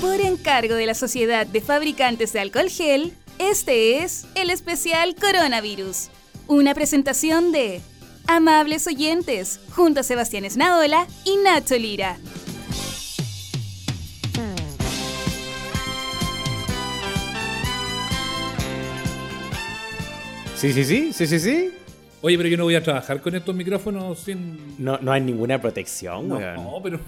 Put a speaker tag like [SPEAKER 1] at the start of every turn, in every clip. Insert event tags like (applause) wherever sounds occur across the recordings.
[SPEAKER 1] Por encargo de la Sociedad de Fabricantes de Alcohol Gel, este es el especial Coronavirus. Una presentación de Amables Oyentes, junto a Sebastián Esnaola y Nacho Lira.
[SPEAKER 2] Sí, sí, sí, sí, sí, sí.
[SPEAKER 3] Oye, pero yo no voy a trabajar con estos micrófonos sin.
[SPEAKER 2] No, no hay ninguna protección,
[SPEAKER 3] No,
[SPEAKER 2] weón.
[SPEAKER 3] pero.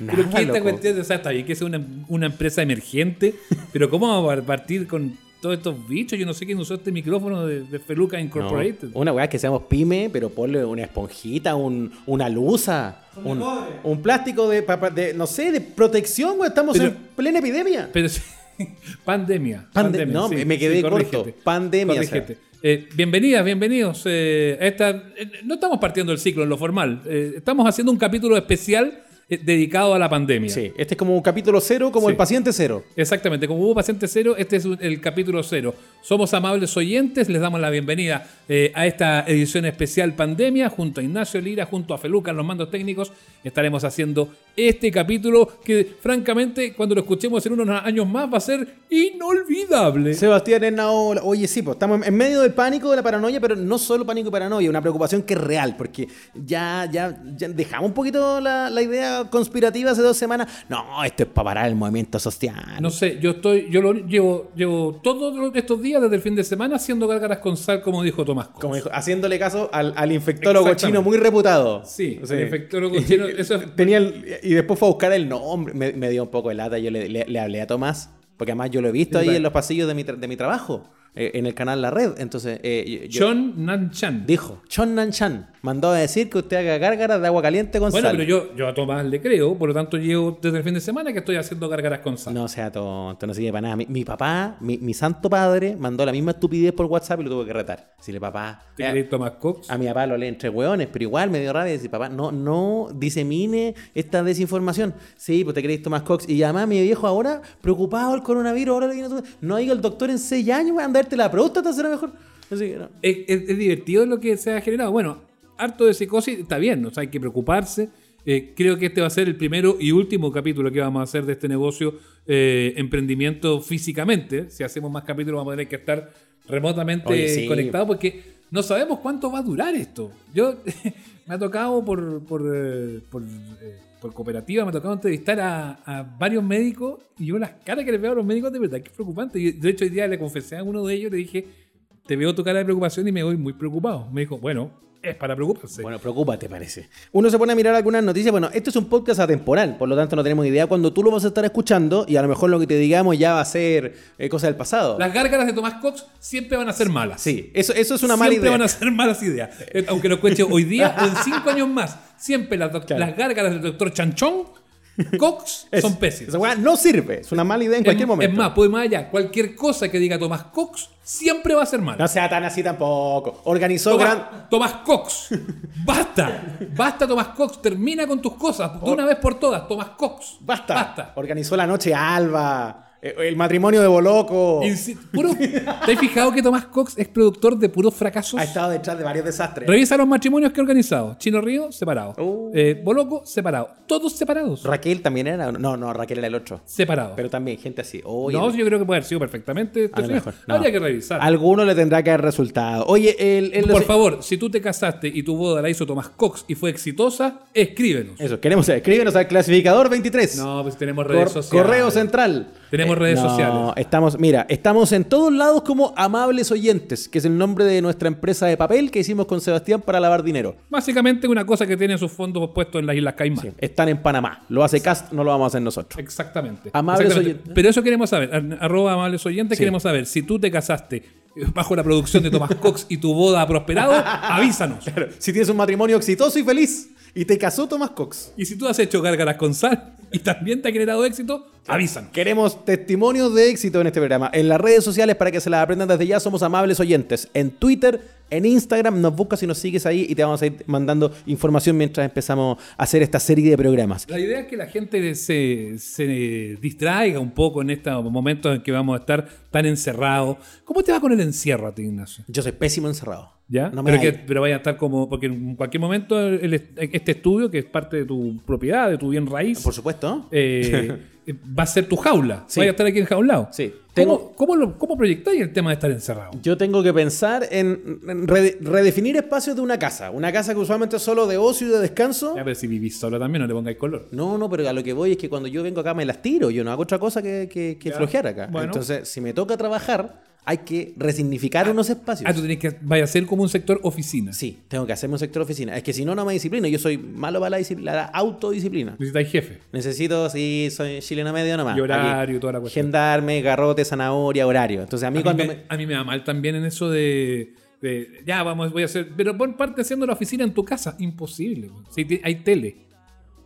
[SPEAKER 2] Nada,
[SPEAKER 3] pero ¿qué esta
[SPEAKER 2] loco.
[SPEAKER 3] cuestión? O sea, está bien que sea una, una empresa emergente, (laughs) pero ¿cómo vamos a partir con todos estos bichos? Yo no sé quién usó este micrófono de, de Feluca
[SPEAKER 2] No,
[SPEAKER 3] Incorporated.
[SPEAKER 2] Una weá que seamos pyme, pero ponle una esponjita, un, una luza, un, un plástico de, pa- pa- de, no sé, de protección, weón. Estamos
[SPEAKER 3] Pero-
[SPEAKER 2] en plena epidemia.
[SPEAKER 3] Pero (laughs) sí, (laughs) pandemia.
[SPEAKER 2] Pande-
[SPEAKER 3] pandemia,
[SPEAKER 2] no, me- me quedé corto. Pandemia, o sea.
[SPEAKER 3] Eh, bienvenidas, bienvenidos. eh, a esta, eh, no estamos partiendo el ciclo en lo formal. estamos haciendo un capítulo especial dedicado a la pandemia.
[SPEAKER 2] Sí, este es como un capítulo cero, como
[SPEAKER 3] Sí.
[SPEAKER 2] el paciente cero.
[SPEAKER 3] Exactamente, como hubo paciente cero, este es el capítulo cero. Somos amables oyentes, les damos la bienvenida eh, a esta edición especial pandemia junto a Ignacio Lira, junto a Feluca en los mandos técnicos. Estaremos haciendo este capítulo que francamente cuando lo escuchemos en unos años más va a ser inolvidable.
[SPEAKER 2] Sebastián Esnaola. Oye, sí, pues estamos en medio del pánico, de la paranoia, pero no solo pánico y paranoia, una preocupación que es real, porque ya, ya, ya dejamos un poquito la, la idea conspirativa hace dos semanas. No, esto es para parar el movimiento social.
[SPEAKER 3] No sé, yo estoy, yo lo llevo, llevo todos estos días desde el fin de semana haciendo gárgaras con sal, como dijo Tomás. Cos.
[SPEAKER 2] Como dijo, haciéndole caso al, al infectólogo chino muy reputado.
[SPEAKER 3] Sí, el infectólogo chino, eso es- (laughs)
[SPEAKER 2] Tenía el- y después fue a buscar el nombre. Me, me dio un poco de lata. Yo le, le- le hablé a Tomás, porque además yo lo he visto ahí
[SPEAKER 3] Vale.
[SPEAKER 2] en los pasillos de mi, tra- de mi trabajo, en el canal La Red. Entonces, eh, yo-
[SPEAKER 3] John Nanchan.
[SPEAKER 2] dijo, Chon Nan Chan mandó a decir que usted haga gárgaras de agua caliente con
[SPEAKER 3] Bueno,
[SPEAKER 2] sal.
[SPEAKER 3] pero yo, yo a Tomás le creo, por lo tanto llevo desde el fin de semana que estoy haciendo gárgaras con sal.
[SPEAKER 2] No sea tonto, no sirve para nada. Mi, mi papá, mi, mi santo padre, mandó la misma estupidez por WhatsApp y lo tuve que retar. Decirle, papá.
[SPEAKER 3] ¿Te
[SPEAKER 2] eh,
[SPEAKER 3] crees Tomás Cox?
[SPEAKER 2] A mi papá lo lee entre hueones, pero igual me dio rabia decir, papá, no, no disemine esta desinformación. Sí, pues te crees Tomás Cox. Y además mi viejo ahora, preocupado el coronavirus, ahora le viene todo- No ha ido el doctor en seis años, a andarte la próstata, será mejor. Así que no.
[SPEAKER 3] Es, es- es divertido lo que se ha generado. Bueno, harto de psicosis está bien, o sea, hay que preocuparse. Eh, creo que este va a ser el primero y último capítulo que vamos a hacer de este negocio eh, emprendimiento físicamente. Si hacemos más capítulos vamos a tener que estar remotamente
[SPEAKER 2] Oye, sí.
[SPEAKER 3] conectados porque no sabemos cuánto va a durar esto. Yo (laughs) me ha tocado por, por, eh, por, eh, por cooperativa, me ha tocado entrevistar a, a varios médicos y yo las caras que les veo a los médicos de verdad que es preocupante. Y de hecho hoy día le confesé a uno de ellos, le dije, te veo tu cara de preocupación y me voy muy preocupado. Me dijo, bueno, es para preocuparse.
[SPEAKER 2] Bueno, preocúpate, parece. Uno se pone a mirar algunas noticias. Bueno, esto es un podcast atemporal, por lo tanto no tenemos idea cuando tú lo vas a estar escuchando y a lo mejor lo que te digamos ya va a ser eh, cosa del pasado.
[SPEAKER 3] Las gárgaras de Tomás Cox siempre van a ser malas.
[SPEAKER 2] Sí, eso, eso es una mala
[SPEAKER 3] siempre
[SPEAKER 2] idea.
[SPEAKER 3] van a ser malas ideas. Eh, Aunque nos cueste hoy día o en cinco años más. Siempre las,
[SPEAKER 2] Claro.
[SPEAKER 3] las gárgaras del doctor Chanchón, Cox, (laughs) son pésimas.
[SPEAKER 2] Esa weá no sirve, es una mala idea en cualquier
[SPEAKER 3] es,
[SPEAKER 2] momento.
[SPEAKER 3] es más, puede más allá. Cualquier cosa que diga Tomás Cox siempre va a ser mala.
[SPEAKER 2] No sea tan así tampoco. Organizó
[SPEAKER 3] Tomás,
[SPEAKER 2] gran.
[SPEAKER 3] Tomás Cox. (laughs) Basta. Basta, Tomás Cox. Termina con tus cosas. De una vez por todas. Tomás Cox.
[SPEAKER 2] Basta.
[SPEAKER 3] Basta.
[SPEAKER 2] Organizó la noche Alba. Eh, El matrimonio de Boloco.
[SPEAKER 3] Insi- puro- ¿Te has fijado que Tomás Cox es productor de puros fracasos?
[SPEAKER 2] Ha estado detrás de varios desastres.
[SPEAKER 3] Revisa los matrimonios que ha organizado. Chino Río, separado.
[SPEAKER 2] Uh.
[SPEAKER 3] Eh, Boloco, separado. Todos separados.
[SPEAKER 2] Raquel también era. No, no, Raquel era el otro.
[SPEAKER 3] Separados.
[SPEAKER 2] Pero también gente así. Oye,
[SPEAKER 3] no, yo creo que puede haber sido perfectamente.
[SPEAKER 2] a mejor. No.
[SPEAKER 3] Habría que revisar.
[SPEAKER 2] Alguno le tendrá que haber resultado. Oye, el. el-
[SPEAKER 3] Por favor, si tú te casaste y tu boda la hizo Tomás Cox y fue exitosa, escríbenos.
[SPEAKER 2] Eso, queremos. Escríbenos al clasificador 23.
[SPEAKER 3] No, pues tenemos redes
[SPEAKER 2] Cor-
[SPEAKER 3] sociales.
[SPEAKER 2] Correo central. Eh,
[SPEAKER 3] Tenemos redes
[SPEAKER 2] no,
[SPEAKER 3] sociales.
[SPEAKER 2] Estamos, mira, estamos en todos lados como Amables Oyentes, que es el nombre de nuestra empresa de papel que hicimos con Sebastián para lavar dinero.
[SPEAKER 3] Básicamente una cosa que tiene sus fondos puestos en las Islas Caimán.
[SPEAKER 2] Están en Panamá. Lo hace Cast, no lo vamos a hacer nosotros.
[SPEAKER 3] Exactamente.
[SPEAKER 2] Amables
[SPEAKER 3] Exactamente.
[SPEAKER 2] oyentes.
[SPEAKER 3] Pero eso queremos saber. Ar- Arroba amables oyentes, queremos saber si tú te casaste eh, bajo la producción de Tomás Cox y tu boda ha prosperado, (laughs) avísanos.
[SPEAKER 2] Claro, Si tienes un matrimonio exitoso y feliz y te casó Tomás Cox.
[SPEAKER 3] Y si tú has hecho gárgaras con sal y también te ha generado éxito, avísanos.
[SPEAKER 2] Queremos testimonios de éxito en este programa. En las redes sociales, para que se las aprendan desde ya, somos amables oyentes. En Twitter, en Instagram, nos buscas y nos sigues ahí y te vamos a ir mandando información mientras empezamos a hacer esta serie de programas.
[SPEAKER 3] La idea es que la gente se, se distraiga un poco en estos momentos en que vamos a estar tan encerrados. ¿Cómo te va con el encierro a ti, Ignacio?
[SPEAKER 2] Yo soy pésimo encerrado.
[SPEAKER 3] ¿Ya?
[SPEAKER 2] No me
[SPEAKER 3] pero,
[SPEAKER 2] da-
[SPEAKER 3] que, pero vaya a estar como. Porque en cualquier momento el- este estudio, que es parte de tu propiedad, de tu bien raíz,
[SPEAKER 2] Por supuesto.
[SPEAKER 3] eh, (laughs) va a ser tu jaula.
[SPEAKER 2] Sí.
[SPEAKER 3] Vaya a estar aquí enjaulado.
[SPEAKER 2] Sí.
[SPEAKER 3] ¿Cómo,
[SPEAKER 2] Tengo,
[SPEAKER 3] cómo, lo- cómo proyectáis el tema de estar encerrado?
[SPEAKER 2] yo tengo que pensar en, en rede- redefinir espacios de una casa. Una casa que usualmente es solo de ocio y de descanso.
[SPEAKER 3] Ya, pero si vivís solo también, no le pongáis color.
[SPEAKER 2] No, no, pero a lo que voy es que cuando yo vengo acá me las tiro. Yo no hago otra cosa que, que, que flojear acá.
[SPEAKER 3] Bueno.
[SPEAKER 2] Entonces, si me toca trabajar, hay que resignificar unos espacios.
[SPEAKER 3] Ah, tú tenés que vaya a ser como un sector oficina.
[SPEAKER 2] Sí, tengo que hacerme un sector oficina. Es que si no, no me disciplino. Yo soy malo para la, disciplina, la autodisciplina.
[SPEAKER 3] Necesitáis jefe.
[SPEAKER 2] Necesito, sí, soy chileno medio nomás.
[SPEAKER 3] Y horario,
[SPEAKER 2] Aquí,
[SPEAKER 3] toda la cuestión.
[SPEAKER 2] Gendarme, garrote, zanahoria, horario. Entonces, a mí
[SPEAKER 3] A mí,
[SPEAKER 2] cuando
[SPEAKER 3] me,
[SPEAKER 2] me...
[SPEAKER 3] a mí me da mal también en eso de, de, ya vamos, voy a hacer, pero pon parte haciendo la oficina en tu casa, imposible. güey. Si hay tele,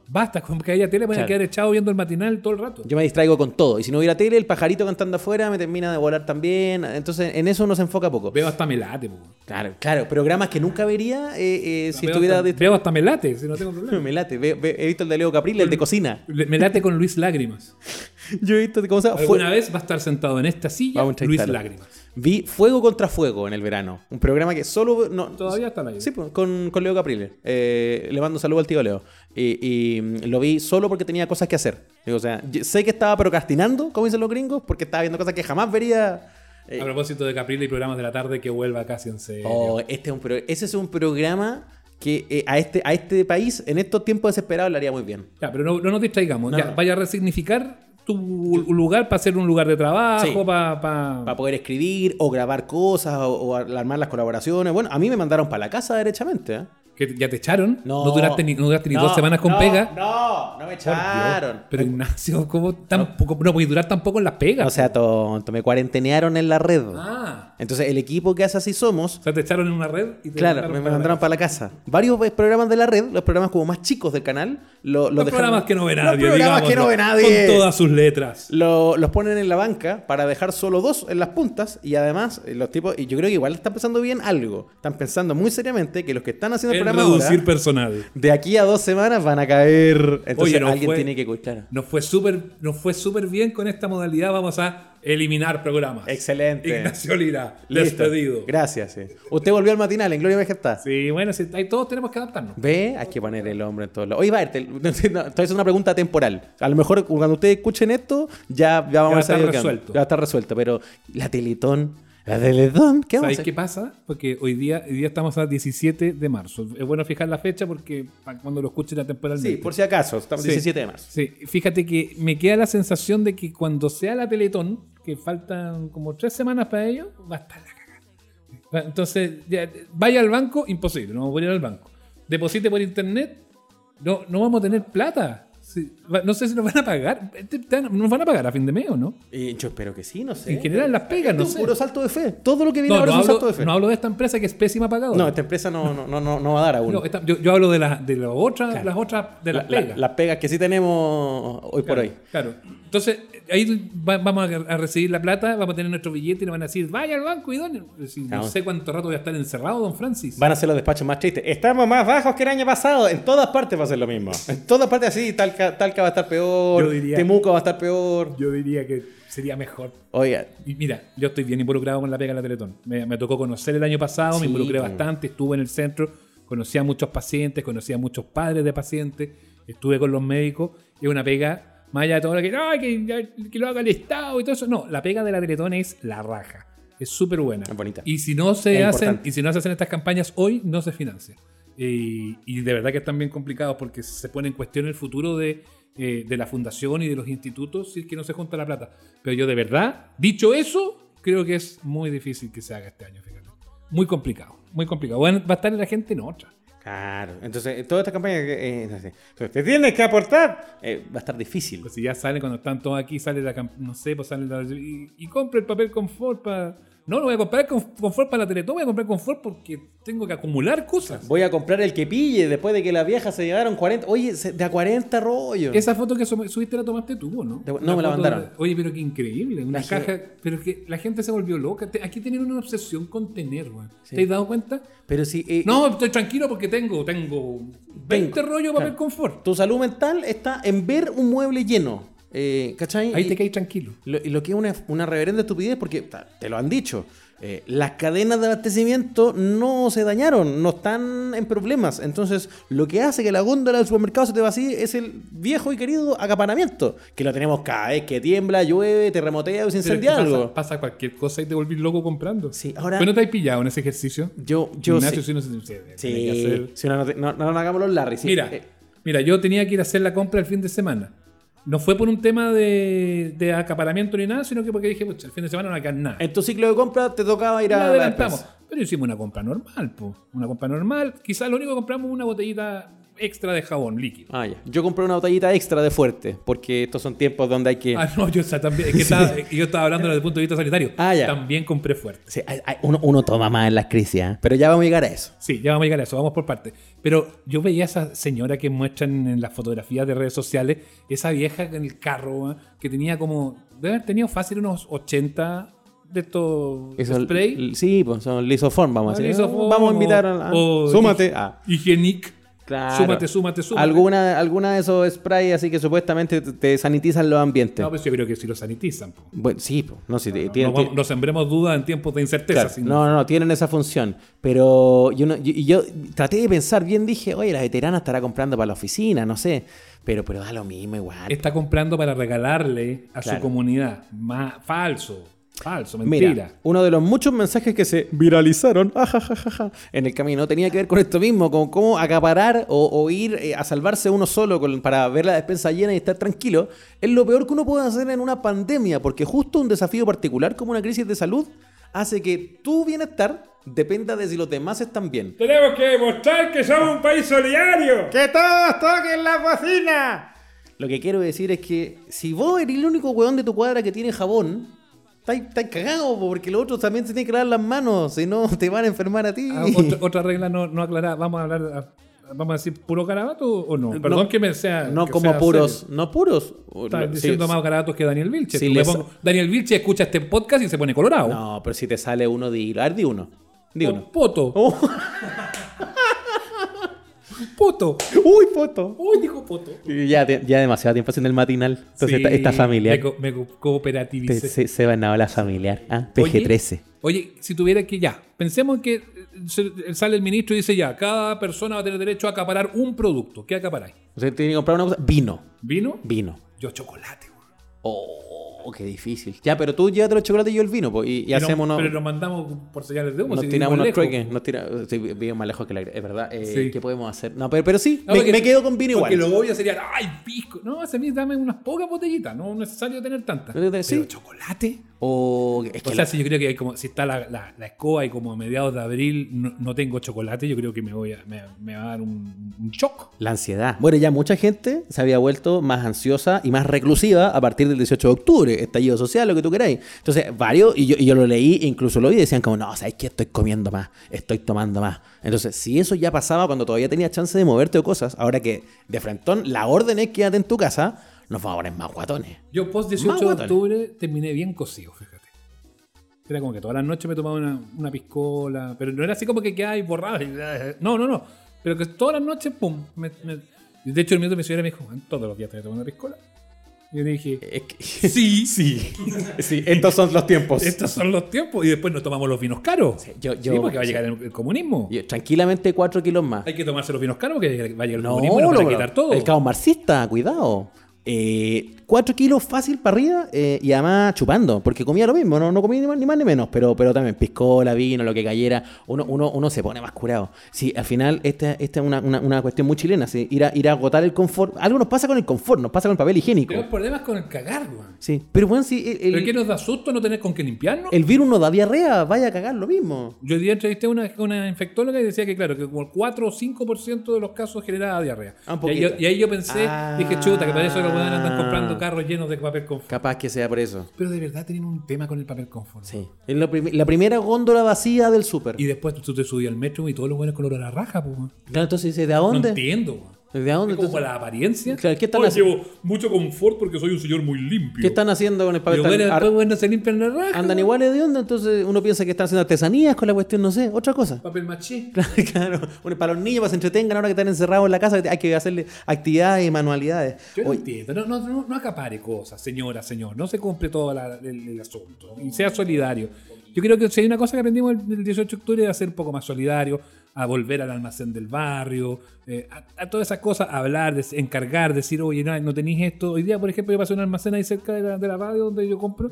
[SPEAKER 3] basta con que haya tele, van a quedar echado viendo el matinal todo el rato.
[SPEAKER 2] Yo me distraigo con todo. Y si no hubiera tele, el pajarito cantando afuera me termina de volar también. Entonces, en eso uno se enfoca poco.
[SPEAKER 3] Veo hasta melate, po.
[SPEAKER 2] Claro, claro. Programas que nunca vería eh, eh, si
[SPEAKER 3] veo,
[SPEAKER 2] estuviera...
[SPEAKER 3] hasta, veo hasta melate, si no tengo problema. (laughs)
[SPEAKER 2] Me late. Ve- ve- he visto el de Leo Caprile, el de cocina.
[SPEAKER 3] Melate con Luis Lágrimas. (laughs)
[SPEAKER 2] Yo he visto, ¿cómo se llama? Fue-
[SPEAKER 3] Alguna vez va a estar sentado en esta silla Luis. Lágrimas.
[SPEAKER 2] Vi Fuego contra Fuego en el verano. Un programa que solo. No,
[SPEAKER 3] Todavía está al aire.
[SPEAKER 2] Sí, pues, con, con Leo Caprile. Eh, le mando un saludo al tío Leo. Y, y, mm, lo vi solo porque tenía cosas que hacer. O sea, sé que estaba procrastinando, como dicen los gringos, porque estaba viendo cosas que jamás vería. eh,
[SPEAKER 3] A propósito de Caprile y programas de la tarde, que vuelva casi en serio.
[SPEAKER 2] oh, este es un pro- ese es un programa que eh, a, este, a este país, en estos tiempos desesperados, le haría muy bien.
[SPEAKER 3] Ya, pero no, no nos distraigamos.
[SPEAKER 2] No,
[SPEAKER 3] ya,
[SPEAKER 2] no.
[SPEAKER 3] Vaya a resignificar tu lugar para ser un lugar de trabajo,
[SPEAKER 2] Sí.
[SPEAKER 3] para...
[SPEAKER 2] Para poder escribir o grabar cosas o, o armar las colaboraciones. Bueno, a mí me mandaron para la casa derechamente. ¿eh?
[SPEAKER 3] Que ya te echaron. No, duraste ni, no duraste ni
[SPEAKER 2] No,
[SPEAKER 3] dos semanas con
[SPEAKER 2] no,
[SPEAKER 3] pega.
[SPEAKER 2] No, no me echaron.
[SPEAKER 3] Pero Ignacio, ¿cómo tampoco? No, puede durar tampoco en las pegas.
[SPEAKER 2] No sea tonto, me cuarentenearon en la red.
[SPEAKER 3] Ah.
[SPEAKER 2] Entonces, el equipo que hace así somos,
[SPEAKER 3] O sea, te echaron en una red y te
[SPEAKER 2] claro, me, mandaron para la casa. Varios eh, programas de la red, los programas como más chicos del canal, lo-
[SPEAKER 3] Los programas que no ve
[SPEAKER 2] Los
[SPEAKER 3] nadie.
[SPEAKER 2] programas que no ve nadie.
[SPEAKER 3] Con todas sus letras.
[SPEAKER 2] Lo- los ponen en la banca para dejar solo dos en las puntas y además eh, los tipos, y yo creo que igual están pensando bien algo. Están pensando muy seriamente que los que están haciendo el Ahora,
[SPEAKER 3] reducir personal.
[SPEAKER 2] de aquí a dos semanas van a caer. Entonces
[SPEAKER 3] Oye, no
[SPEAKER 2] alguien
[SPEAKER 3] fue-
[SPEAKER 2] tiene que cu- claro.
[SPEAKER 3] Nos fue súper bien con esta modalidad. Vamos a eliminar programas.
[SPEAKER 2] Excelente.
[SPEAKER 3] Ignacio Lira, (laughs)
[SPEAKER 2] Listo.
[SPEAKER 3] despedido.
[SPEAKER 2] Gracias. sí. Usted volvió al matinal en Gloria Majestad.
[SPEAKER 3] Sí, bueno, sí, ahí todos tenemos que adaptarnos.
[SPEAKER 2] Ve, hay que poner el hombre en todos lados. Oye, va, esto (laughs) es una pregunta temporal. A lo mejor cuando ustedes escuchen esto, ya, ya vamos
[SPEAKER 3] va a estar resuelto.
[SPEAKER 2] Ya estar resuelto. Pero la Teletón, la Teletón, ¿qué vamos a
[SPEAKER 3] ¿Sabéis
[SPEAKER 2] hacer?
[SPEAKER 3] qué pasa? Porque hoy día, hoy día estamos a 17 de marzo. Es bueno fijar la fecha porque para cuando lo escuchen la temporalmente.
[SPEAKER 2] Sí, por si acaso, estamos
[SPEAKER 3] Sí.
[SPEAKER 2] 17 de marzo.
[SPEAKER 3] Sí, fíjate que me queda la sensación de que cuando sea la Teletón, que faltan como tres semanas para ello, va a estar la cagada. Entonces, ya, vaya al banco, imposible, no vamos a ir al banco. Deposite por internet, no, no vamos a tener plata. Sí, no sé si nos van a pagar. Este- te- ¿Nos van a pagar a fin de mes o no?
[SPEAKER 2] Y yo espero que sí, no sé.
[SPEAKER 3] En general, las pegas, no sé.
[SPEAKER 2] puro salto de fe. Todo lo que viene
[SPEAKER 3] No,
[SPEAKER 2] ahora
[SPEAKER 3] no
[SPEAKER 2] es un salto de fe.
[SPEAKER 3] no hablo de esta empresa que es pésima pagadora.
[SPEAKER 2] No, esta empresa no, no, no, no, va a dar a uno.
[SPEAKER 3] No, esta- yo, yo hablo de, las de las otras, las otras, de las
[SPEAKER 2] La- la-
[SPEAKER 3] pegas.
[SPEAKER 2] las pegas que sí tenemos hoy por hoy.
[SPEAKER 3] Claro. Entonces, ahí va- vamos a, recibir la plata, vamos a tener nuestro billete y nos van a decir, vaya al banco y
[SPEAKER 2] Claro.
[SPEAKER 3] No sé cuánto rato voy a estar encerrado, don Francis.
[SPEAKER 2] Van a ser los despachos más tristes. Estamos más bajos que el año pasado. En todas partes va a ser lo mismo. En todas partes así. Talca, Talca va a estar peor.
[SPEAKER 3] Diría-
[SPEAKER 2] Temuco va a estar peor.
[SPEAKER 3] Yo diría que sería mejor.
[SPEAKER 2] Oiga,
[SPEAKER 3] Y mira, yo estoy bien involucrado con la pega de la Teletón. Me, me tocó conocer el año pasado,
[SPEAKER 2] Sí,
[SPEAKER 3] me involucré bastante, estuve en el centro, conocí a muchos pacientes, conocí a muchos padres de pacientes, estuve con los médicos. Es una pega, más allá de todo lo que, "Ay, que, que lo haga el Estado y todo eso. No, la pega de la Teletón es la raja. Es súper buena.
[SPEAKER 2] Es bonita.
[SPEAKER 3] Y si no se
[SPEAKER 2] Es
[SPEAKER 3] hacen,
[SPEAKER 2] importante.
[SPEAKER 3] y si no se hacen estas campañas hoy, no se financia. Y, y de verdad que están bien complicados porque se pone en cuestión el futuro de, eh, de la fundación y de los institutos si es que no se junta la plata. Pero yo de verdad, dicho eso, creo que es muy difícil que se haga este año, fíjate. Muy complicado, muy complicado. Bueno, va a estar la gente en otra.
[SPEAKER 2] claro. Entonces, toda esta campaña. que, eh, no sé. Entonces, te tienes que aportar. eh, va a estar difícil.
[SPEAKER 3] Pues si ya sale, cuando están todos aquí, sale la no sé, pues sale la, y, y compra el papel confort para... No, lo voy a comprar con confort para la Teletón, voy a comprar confort porque tengo que acumular cosas.
[SPEAKER 2] Voy a comprar el que pille después de que las viejas se llevaron 40. Oye, se- de a 40 rollos.
[SPEAKER 3] Esa foto que subiste la tomaste tú, ¿o ¿no?
[SPEAKER 2] De- no,
[SPEAKER 3] La
[SPEAKER 2] me la
[SPEAKER 3] foto
[SPEAKER 2] mandaron.
[SPEAKER 3] de- oye, pero qué increíble. Una
[SPEAKER 2] La
[SPEAKER 3] caja. Pero es que la gente se volvió loca. Te- Aquí tienen una obsesión con tener, güey.
[SPEAKER 2] Sí.
[SPEAKER 3] ¿Te has dado cuenta?
[SPEAKER 2] Pero si. eh,
[SPEAKER 3] No, estoy tranquilo porque tengo, tengo 20 rollos papel
[SPEAKER 2] Claro.
[SPEAKER 3] confort.
[SPEAKER 2] Tu salud mental está en ver un mueble lleno. Eh, ¿Cachai?
[SPEAKER 3] Ahí te caes tranquilo.
[SPEAKER 2] Lo, y lo que es una, una reverenda estupidez, porque te lo han dicho, eh, las cadenas de abastecimiento no se dañaron, no están en problemas. Entonces, lo que hace que la góndola del supermercado se te vacíe es el viejo y querido acaparamiento, que lo tenemos cada vez que tiembla, llueve, terremotea o se incendia
[SPEAKER 3] pasa,
[SPEAKER 2] algo.
[SPEAKER 3] pasa cualquier cosa y te volvís loco comprando.
[SPEAKER 2] Sí, ahora-
[SPEAKER 3] ¿Pero no te has pillado en ese ejercicio?
[SPEAKER 2] Yo, yo
[SPEAKER 3] Ignacio,
[SPEAKER 2] sí.
[SPEAKER 3] si no se-
[SPEAKER 2] Sí, si no, no, no, no, no hagamos los Larry. sí.
[SPEAKER 3] Mira,
[SPEAKER 2] Eh,
[SPEAKER 3] mira, yo tenía que ir a hacer la compra el fin de semana. No fue por un tema de, de acaparamiento ni nada, sino que porque dije, pucha, el fin de semana no hay nada.
[SPEAKER 2] en tu ciclo de compra te tocaba ir a la
[SPEAKER 3] adelantamos. Pero hicimos una compra normal, po. Una compra normal. Quizás lo único que compramos una botellita extra de jabón líquido.
[SPEAKER 2] Ah, ya. Yo compré una botellita extra de fuerte, porque estos son tiempos donde hay que...
[SPEAKER 3] Ah, no, yo, o sea, también, es que (laughs) estaba- yo estaba hablando desde el punto de vista sanitario.
[SPEAKER 2] Ah, ya.
[SPEAKER 3] También compré fuerte.
[SPEAKER 2] Sí, hay- hay- uno, uno toma más en las crisis, ¿eh? pero ya vamos a llegar a eso.
[SPEAKER 3] Sí, ya vamos a llegar a eso, vamos por partes. Pero yo veía a esa señora que muestran en las fotografías de redes sociales, esa vieja en el carro, ¿eh? que tenía como, debe haber tenido fácil unos 80 de estos
[SPEAKER 2] Eso,
[SPEAKER 3] spray.
[SPEAKER 2] Sí, pues son lisoform, vamos a
[SPEAKER 3] Ah,
[SPEAKER 2] decir.
[SPEAKER 3] Lisoform
[SPEAKER 2] Vamos a invitar a... a-
[SPEAKER 3] o-
[SPEAKER 2] súmate. Ah,
[SPEAKER 3] Higienic.
[SPEAKER 2] Claro.
[SPEAKER 3] Súmate, súmate, súmate.
[SPEAKER 2] Alguna, alguna de esos sprays así que supuestamente te- sanitizan los ambientes.
[SPEAKER 3] No, pues yo creo que sí lo sanitizan. po.
[SPEAKER 2] Bueno, sí, pues, no, sí,
[SPEAKER 3] No,
[SPEAKER 2] tienen-
[SPEAKER 3] no sembremos dudas en tiempos de incerteza.
[SPEAKER 2] Claro,
[SPEAKER 3] sino-
[SPEAKER 2] no, no, no, tienen esa función. Pero yo, no- yo, y yo traté de pensar bien, dije, oye, la veterana estará comprando para la oficina, no sé. Pero, pero da lo mismo igual.
[SPEAKER 3] Está comprando para regalarle a
[SPEAKER 2] Claro.
[SPEAKER 3] su comunidad. Más, falso. Falso, mentira.
[SPEAKER 2] Mira, uno de los muchos mensajes que se viralizaron ajajajaja, en el camino tenía que ver con esto mismo, con cómo acaparar o, o ir eh, a salvarse uno solo con- para ver la despensa llena y estar tranquilo. Es lo peor que uno puede hacer en una pandemia, porque justo un desafío particular como una crisis de salud hace que tu bienestar dependa de si los demás están bien.
[SPEAKER 3] Tenemos que demostrar que somos un país solidario.
[SPEAKER 2] ¡Que todos toquen la bocina! Lo que quiero decir es que si vos eres el único weón de tu cuadra que tiene jabón, cagados, po, porque los otros también se tienen que lavar las manos, si no te van a enfermar a ti.
[SPEAKER 3] Ah, otra, (laughs) otra regla no, no aclarada. Vamos a hablar. ¿Vamos a decir puro garabato o no? Perdón
[SPEAKER 2] No,
[SPEAKER 3] que me sea.
[SPEAKER 2] no como
[SPEAKER 3] sea
[SPEAKER 2] puros,
[SPEAKER 3] serio.
[SPEAKER 2] no puros.
[SPEAKER 3] Estás diciendo
[SPEAKER 2] sí.
[SPEAKER 3] más garabatos que Daniel Vilche.
[SPEAKER 2] Les-
[SPEAKER 3] pongo- Daniel Vilche escucha este podcast y se pone colorado.
[SPEAKER 2] No, pero si te sale uno, dilo. A ver, di uno. Di
[SPEAKER 3] Oh,
[SPEAKER 2] uno.
[SPEAKER 3] Poto.
[SPEAKER 2] Oh, (laughs)
[SPEAKER 3] Poto.
[SPEAKER 2] uy, foto.
[SPEAKER 3] Uy, dijo poto.
[SPEAKER 2] Ya, ya demasiado tiempo haciendo el matinal. Entonces,
[SPEAKER 3] Sí,
[SPEAKER 2] esta, familiar.
[SPEAKER 3] Me, co- me co-
[SPEAKER 2] Te-
[SPEAKER 3] cooperativicé.
[SPEAKER 2] se, se van a la familiar. Ah,
[SPEAKER 3] Oye,
[SPEAKER 2] PG-13.
[SPEAKER 3] Oye, si tuviera que ya, pensemos que eh, se- sale el ministro y dice ya, cada persona va a tener derecho a acaparar un producto. ¿Qué acaparáis?
[SPEAKER 2] Usted tiene que comprar una cosa. Vino.
[SPEAKER 3] ¿Vino?
[SPEAKER 2] Vino.
[SPEAKER 3] Yo chocolate. weón.
[SPEAKER 2] Oh, qué difícil. Ya, pero tú llévate los chocolates y yo el vino, po, y, y
[SPEAKER 3] Pero-
[SPEAKER 2] hacemos
[SPEAKER 3] Pero nos mandamos por señales de humo.
[SPEAKER 2] nos
[SPEAKER 3] si
[SPEAKER 2] tiramos unos trueques. Nos tira, sí, vivo más lejos que la es verdad. Eh,
[SPEAKER 3] Sí.
[SPEAKER 2] ¿Qué podemos hacer? No, pero, pero sí,
[SPEAKER 3] No,
[SPEAKER 2] me,
[SPEAKER 3] porque-
[SPEAKER 2] me quedo con vino
[SPEAKER 3] Porque
[SPEAKER 2] igual.
[SPEAKER 3] lo obvio sería, ay, pisco. No, a mí dame unas pocas botellitas. No es necesario tener tantas.
[SPEAKER 2] Pero-
[SPEAKER 3] Pero
[SPEAKER 2] sí.
[SPEAKER 3] chocolate.
[SPEAKER 2] O es que
[SPEAKER 3] O sea,
[SPEAKER 2] la,
[SPEAKER 3] si yo creo que hay como, si está la, la, la escoba y como a mediados de abril no, no tengo chocolate, yo creo que me voy a, me, me va a dar un, un shock.
[SPEAKER 2] la ansiedad. Bueno, ya mucha gente se había vuelto más ansiosa y más reclusiva a partir del 18 de octubre, estallido social, lo que tú queráis. Entonces, varios, y yo, y yo lo leí, e incluso lo vi, y decían como, no, ¿sabes qué? Estoy comiendo más, estoy tomando más. Entonces, si eso ya pasaba cuando todavía tenías chance de moverte o cosas, ahora que de frentón la orden es quédate en tu casa, nos vamos a poner más guatones.
[SPEAKER 3] Yo post
[SPEAKER 2] Más
[SPEAKER 3] 18 de octubre terminé bien cocido, fíjate. Era como que todas las noches me tomaba una, una piscola, pero no era así como que quedaba borrado. eh, No, no, no. Pero que todas las noches, pum. me- me- de hecho, el minuto mi señora me dijo, "Man, todos los días te voy a tomar una piscola. Y yo le dije,
[SPEAKER 2] Es que- (laughs)
[SPEAKER 3] sí,
[SPEAKER 2] sí, sí, estos son los tiempos.
[SPEAKER 3] estos son los tiempos. Y después nos tomamos los vinos caros.
[SPEAKER 2] Sí, yo-
[SPEAKER 3] Sí,
[SPEAKER 2] yo-
[SPEAKER 3] porque va a
[SPEAKER 2] sí.
[SPEAKER 3] llegar el, el comunismo.
[SPEAKER 2] Yo, tranquilamente 4 kilos más.
[SPEAKER 3] Hay que tomarse los vinos caros porque va a llegar el
[SPEAKER 2] No,
[SPEAKER 3] comunismo y nos van a quitar todo.
[SPEAKER 2] El caos marxista, cuidado. Eh, 4 kilos fácil para arriba eh, y además chupando, porque comía lo mismo, no, no comía ni más, ni más ni menos, pero, pero también piscola, vino, lo que cayera, uno, uno, uno se pone más curado. Sí, al final esta, esta es una, una- una cuestión muy chilena, sí, ir, a, ir a agotar el confort. Algo nos pasa con el confort, nos pasa con el papel higiénico.
[SPEAKER 3] Tenemos problemas con el cagar, weón.
[SPEAKER 2] Sí, pero bueno, sí, el,
[SPEAKER 3] ¿Pero
[SPEAKER 2] el-
[SPEAKER 3] qué nos da susto no tener con qué limpiarnos?
[SPEAKER 2] el virus no da diarrea, vaya a cagar lo mismo.
[SPEAKER 3] Yo hoy día entrevisté a una, una infectóloga y decía que, claro, que como el 4 o 5% de los casos generaba diarrea.
[SPEAKER 2] Ah,
[SPEAKER 3] y, ahí yo,
[SPEAKER 2] poquito.
[SPEAKER 3] y ahí yo pensé,
[SPEAKER 2] Ah.
[SPEAKER 3] dije, chuta, que para eso los weones andan comprando carros llenos de papel confort.
[SPEAKER 2] Capaz que sea por eso.
[SPEAKER 3] Pero de verdad tienen un tema con el papel confort.
[SPEAKER 2] Sí. Es la, prim- la primera góndola vacía del súper.
[SPEAKER 3] Y después tú te subías al metro y todos los buenos con olor a la raja, pues. weón.
[SPEAKER 2] Claro, entonces dice, ¿de
[SPEAKER 3] No
[SPEAKER 2] dónde?
[SPEAKER 3] entiendo, weón.
[SPEAKER 2] ¿De dónde?
[SPEAKER 3] Es como la apariencia.
[SPEAKER 2] Claro, ¿qué están
[SPEAKER 3] Oh,
[SPEAKER 2] haciendo?
[SPEAKER 3] llevo mucho confort porque soy un señor muy limpio.
[SPEAKER 2] ¿Qué están haciendo con el papel?
[SPEAKER 3] Pero bueno, después bueno, se limpian la raja.
[SPEAKER 2] ¿Andan iguales de onda? Entonces uno piensa que están haciendo artesanías con la cuestión, no sé, otra cosa. (laughs)
[SPEAKER 3] Papel maché. (laughs)
[SPEAKER 2] Claro, bueno, para los niños, para que se entretengan ahora que están encerrados en la casa, hay que hacerle actividades y manualidades.
[SPEAKER 3] Yo no
[SPEAKER 2] Oye,
[SPEAKER 3] entiendo. No, no, no, no acapare cosas, señora, señor. No se compre todo la- el, el asunto. Y sea solidario. Yo creo que si hay una cosa que aprendimos el, el 18 de octubre era ser un poco más solidario, a volver al almacén del barrio, eh, a, a todas esas cosas, a hablar, des- encargar, decir, oye, no, no tenéis esto. Hoy día, por ejemplo, yo pasé un almacén ahí cerca de la, de la radio donde yo compro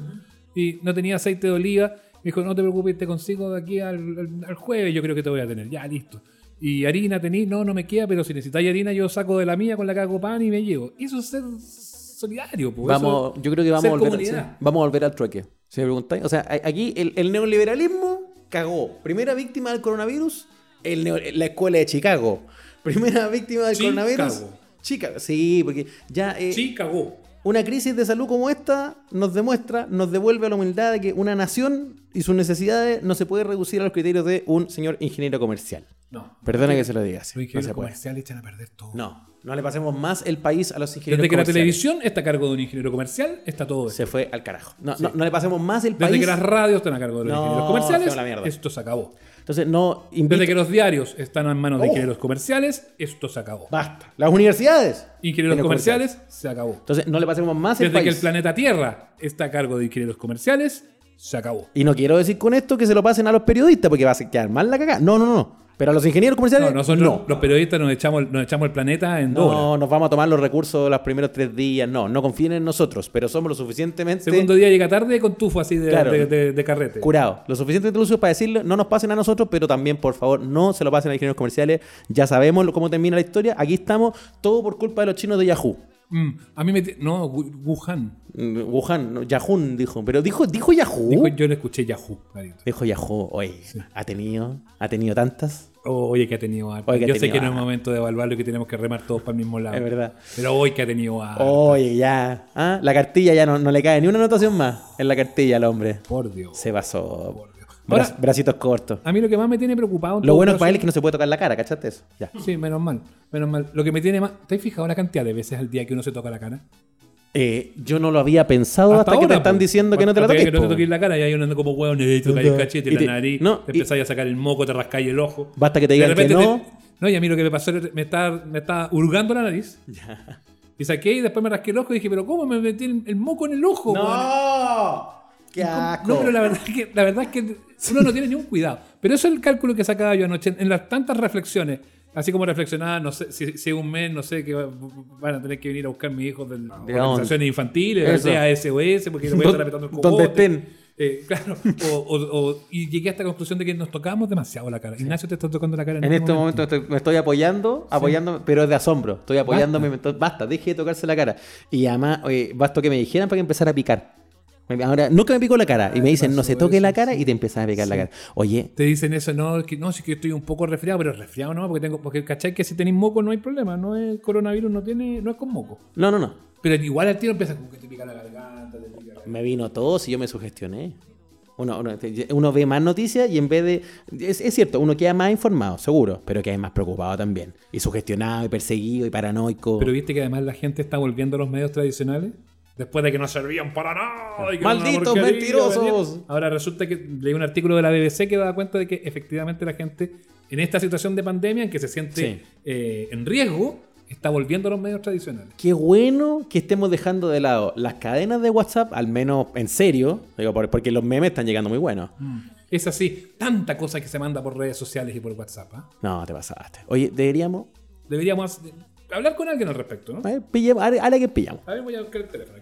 [SPEAKER 3] y no tenía aceite de oliva. Me dijo, no te preocupes, te consigo de aquí al, al- al jueves, yo creo que te voy a tener. Ya, listo. Y harina tenéis, no, no me queda, pero si necesitáis harina, yo saco de la mía con la que hago pan y me llevo. Eso es ser solidario, pues.
[SPEAKER 2] vamos,
[SPEAKER 3] Eso-
[SPEAKER 2] yo creo que vamos a volver, sí, vamos a volver al trueque. Si me preguntáis, o sea, aquí el, el neoliberalismo cagó. Primera víctima del coronavirus, el la escuela de Chicago. Primera víctima del
[SPEAKER 3] Chicago.
[SPEAKER 2] coronavirus. Chicago. Sí, porque ya eh,
[SPEAKER 3] cagó.
[SPEAKER 2] una crisis de salud como esta nos demuestra, nos devuelve a la humildad de que una nación y sus necesidades no se puede reducir a los criterios de un señor ingeniero comercial.
[SPEAKER 3] No.
[SPEAKER 2] Perdona que se lo diga así.
[SPEAKER 3] Los
[SPEAKER 2] No
[SPEAKER 3] ingenieros
[SPEAKER 2] puede.
[SPEAKER 3] comerciales echan a perder todo.
[SPEAKER 2] No, no le pasemos más el país a los ingenieros
[SPEAKER 3] Desde que la
[SPEAKER 2] comerciales.
[SPEAKER 3] televisión está a cargo de un ingeniero comercial, está todo esto.
[SPEAKER 2] se fue al carajo. No, no, no le pasemos más el
[SPEAKER 3] Desde
[SPEAKER 2] país.
[SPEAKER 3] que las radios están a cargo de los
[SPEAKER 2] No,
[SPEAKER 3] ingenieros comerciales, esto se acabó.
[SPEAKER 2] Entonces, no invito-
[SPEAKER 3] Desde que los diarios están en manos de
[SPEAKER 2] Oh.
[SPEAKER 3] ingenieros comerciales, esto se acabó.
[SPEAKER 2] Basta. Las universidades.
[SPEAKER 3] Ingenieros
[SPEAKER 2] Ingenieros
[SPEAKER 3] comerciales, se acabó.
[SPEAKER 2] Entonces, no le pasemos más el
[SPEAKER 3] Desde que
[SPEAKER 2] país.
[SPEAKER 3] el planeta Tierra está a cargo de ingenieros comerciales, se acabó.
[SPEAKER 2] Y no quiero decir con esto que se lo pasen a los periodistas porque va a quedar mal la cagada. No, no, no. Pero a los ingenieros comerciales.
[SPEAKER 3] No, nosotros,
[SPEAKER 2] no.
[SPEAKER 3] los periodistas, nos echamos, nos echamos el planeta en dos horas.
[SPEAKER 2] No, nos vamos a tomar los recursos los primeros tres días. No, no confíen en nosotros, pero somos lo suficientemente
[SPEAKER 3] Segundo día llega tarde con tufo así de,
[SPEAKER 2] Claro.
[SPEAKER 3] de- de- de carrete.
[SPEAKER 2] curados. Lo suficientemente lucidos para decirle, no nos pasen a nosotros, pero también, por favor, no se lo pasen a ingenieros comerciales. Ya sabemos cómo termina la historia. Aquí estamos, todo por culpa de los chinos de Yahoo.
[SPEAKER 3] Mm, a mí me... No, Wu- Wuhan.
[SPEAKER 2] Mm, Wuhan, no, Yahoo dijo. Pero dijo, dijo Yahoo.
[SPEAKER 3] Dijo,
[SPEAKER 2] Dijo,
[SPEAKER 3] yo le escuché Yahoo. clarito.
[SPEAKER 2] Yahoo. Oye, ha tenido, ha tenido tantas.
[SPEAKER 3] Oye, que ha tenido harto.
[SPEAKER 2] Oye, que ha
[SPEAKER 3] Yo sé que no es momento de evaluarlo y que tenemos que remar todos para el mismo lado.
[SPEAKER 2] Es verdad.
[SPEAKER 3] Pero hoy que ha tenido harto.
[SPEAKER 2] Oye, ya. ¿ah? La cartilla ya no, no le cae ni una anotación más en la cartilla al hombre.
[SPEAKER 3] Por Dios.
[SPEAKER 2] Se pasó.
[SPEAKER 3] Por
[SPEAKER 2] Bra- bracitos cortos.
[SPEAKER 3] A mí lo que más me tiene preocupado...
[SPEAKER 2] Lo bueno para él es que no se puede tocar la cara, ¿cachaste eso? Ya.
[SPEAKER 3] Sí, menos mal. Menos mal. Lo que me tiene más... ¿Te has fijado la cantidad de veces al día que uno se toca la cara?
[SPEAKER 2] Eh, yo no lo había pensado hasta, que te están
[SPEAKER 3] po.
[SPEAKER 2] diciendo que no te la toques.
[SPEAKER 3] Que no te toques la cara y ahí uno anda como hueón, y te tocáis el cachete,
[SPEAKER 2] Y te-
[SPEAKER 3] la nariz,
[SPEAKER 2] no,
[SPEAKER 3] te empezáis a sacar el moco, te rascáis el ojo.
[SPEAKER 2] Basta que te
[SPEAKER 3] De
[SPEAKER 2] digan que
[SPEAKER 3] repente
[SPEAKER 2] no.
[SPEAKER 3] te- no, y a mí lo que me pasó era- me estaba, me estaba hurgando la nariz. Y saqué y después me rasqué el ojo y dije, pero ¿cómo me metí el, el moco en el ojo?
[SPEAKER 2] ¡No! ¡Qué asco!
[SPEAKER 3] No, pero la verdad, es que, la verdad es que uno no tiene ningún cuidado. Pero eso es el cálculo que sacaba yo anoche. En las tantas reflexiones, así como reflexionaba, no sé, si, si un mes, no sé, que va- van a tener que venir a buscar mi hijo de las
[SPEAKER 2] ¿De
[SPEAKER 3] organizaciones infantiles,
[SPEAKER 2] Eso.
[SPEAKER 3] sea SOS, porque no voy a estar apretando el (laughs) cogote.
[SPEAKER 2] Donde estén.
[SPEAKER 3] Eh, claro, o, o- o- y llegué a esta conclusión de que nos tocábamos demasiado la cara. Ignacio te está tocando la cara en,
[SPEAKER 2] En
[SPEAKER 3] este
[SPEAKER 2] este momento estoy- me estoy apoyando, apoyando, pero es de asombro. Estoy apoyándome. Basta, basta deje de tocarse la cara. Y además, oye, basta que me dijeran para que empezara a picar. Ahora, nunca me picó la cara. Y me dicen, no se toque
[SPEAKER 3] eso,
[SPEAKER 2] la cara
[SPEAKER 3] sí.
[SPEAKER 2] y te empiezas a picar la cara. Oye,
[SPEAKER 3] Te dicen eso, no, es que no, sí que estoy un poco resfriado, pero resfriado no, porque tengo, porque cachai que si tenéis moco no hay problema, no es coronavirus, no tiene, no es con moco.
[SPEAKER 2] no, no, no.
[SPEAKER 3] Pero igual al tiro empieza como que te pica la garganta, te pica la-
[SPEAKER 2] Me vino todo si yo me sugestioné. Uno, uno, uno ve más noticias y en vez de. Es, es cierto, uno queda más informado, seguro, pero queda más preocupado también. Y sugestionado, y perseguido, y paranoico.
[SPEAKER 3] Pero viste que además la gente está volviendo a los medios tradicionales. Después de que no servían para nada. y que
[SPEAKER 2] ¡Malditos mentirosos!
[SPEAKER 3] Ahora resulta que leí un artículo de la BBC que da cuenta de que efectivamente la gente en esta situación de pandemia en que se siente
[SPEAKER 2] Sí.
[SPEAKER 3] eh, en riesgo está volviendo a los medios tradicionales.
[SPEAKER 2] Qué bueno que estemos dejando de lado las cadenas de WhatsApp, al menos en serio, digo, por- porque los memes están llegando muy buenos.
[SPEAKER 3] Es así, tanta cosa que se manda por redes sociales y por WhatsApp. ¿ah?
[SPEAKER 2] No, te pasaste. Oye, deberíamos.
[SPEAKER 3] Deberíamos hablar con alguien al respecto, ¿no?
[SPEAKER 2] A ver, pillemos, a ver, a que pillamos.
[SPEAKER 3] A ver, voy a buscar el teléfono.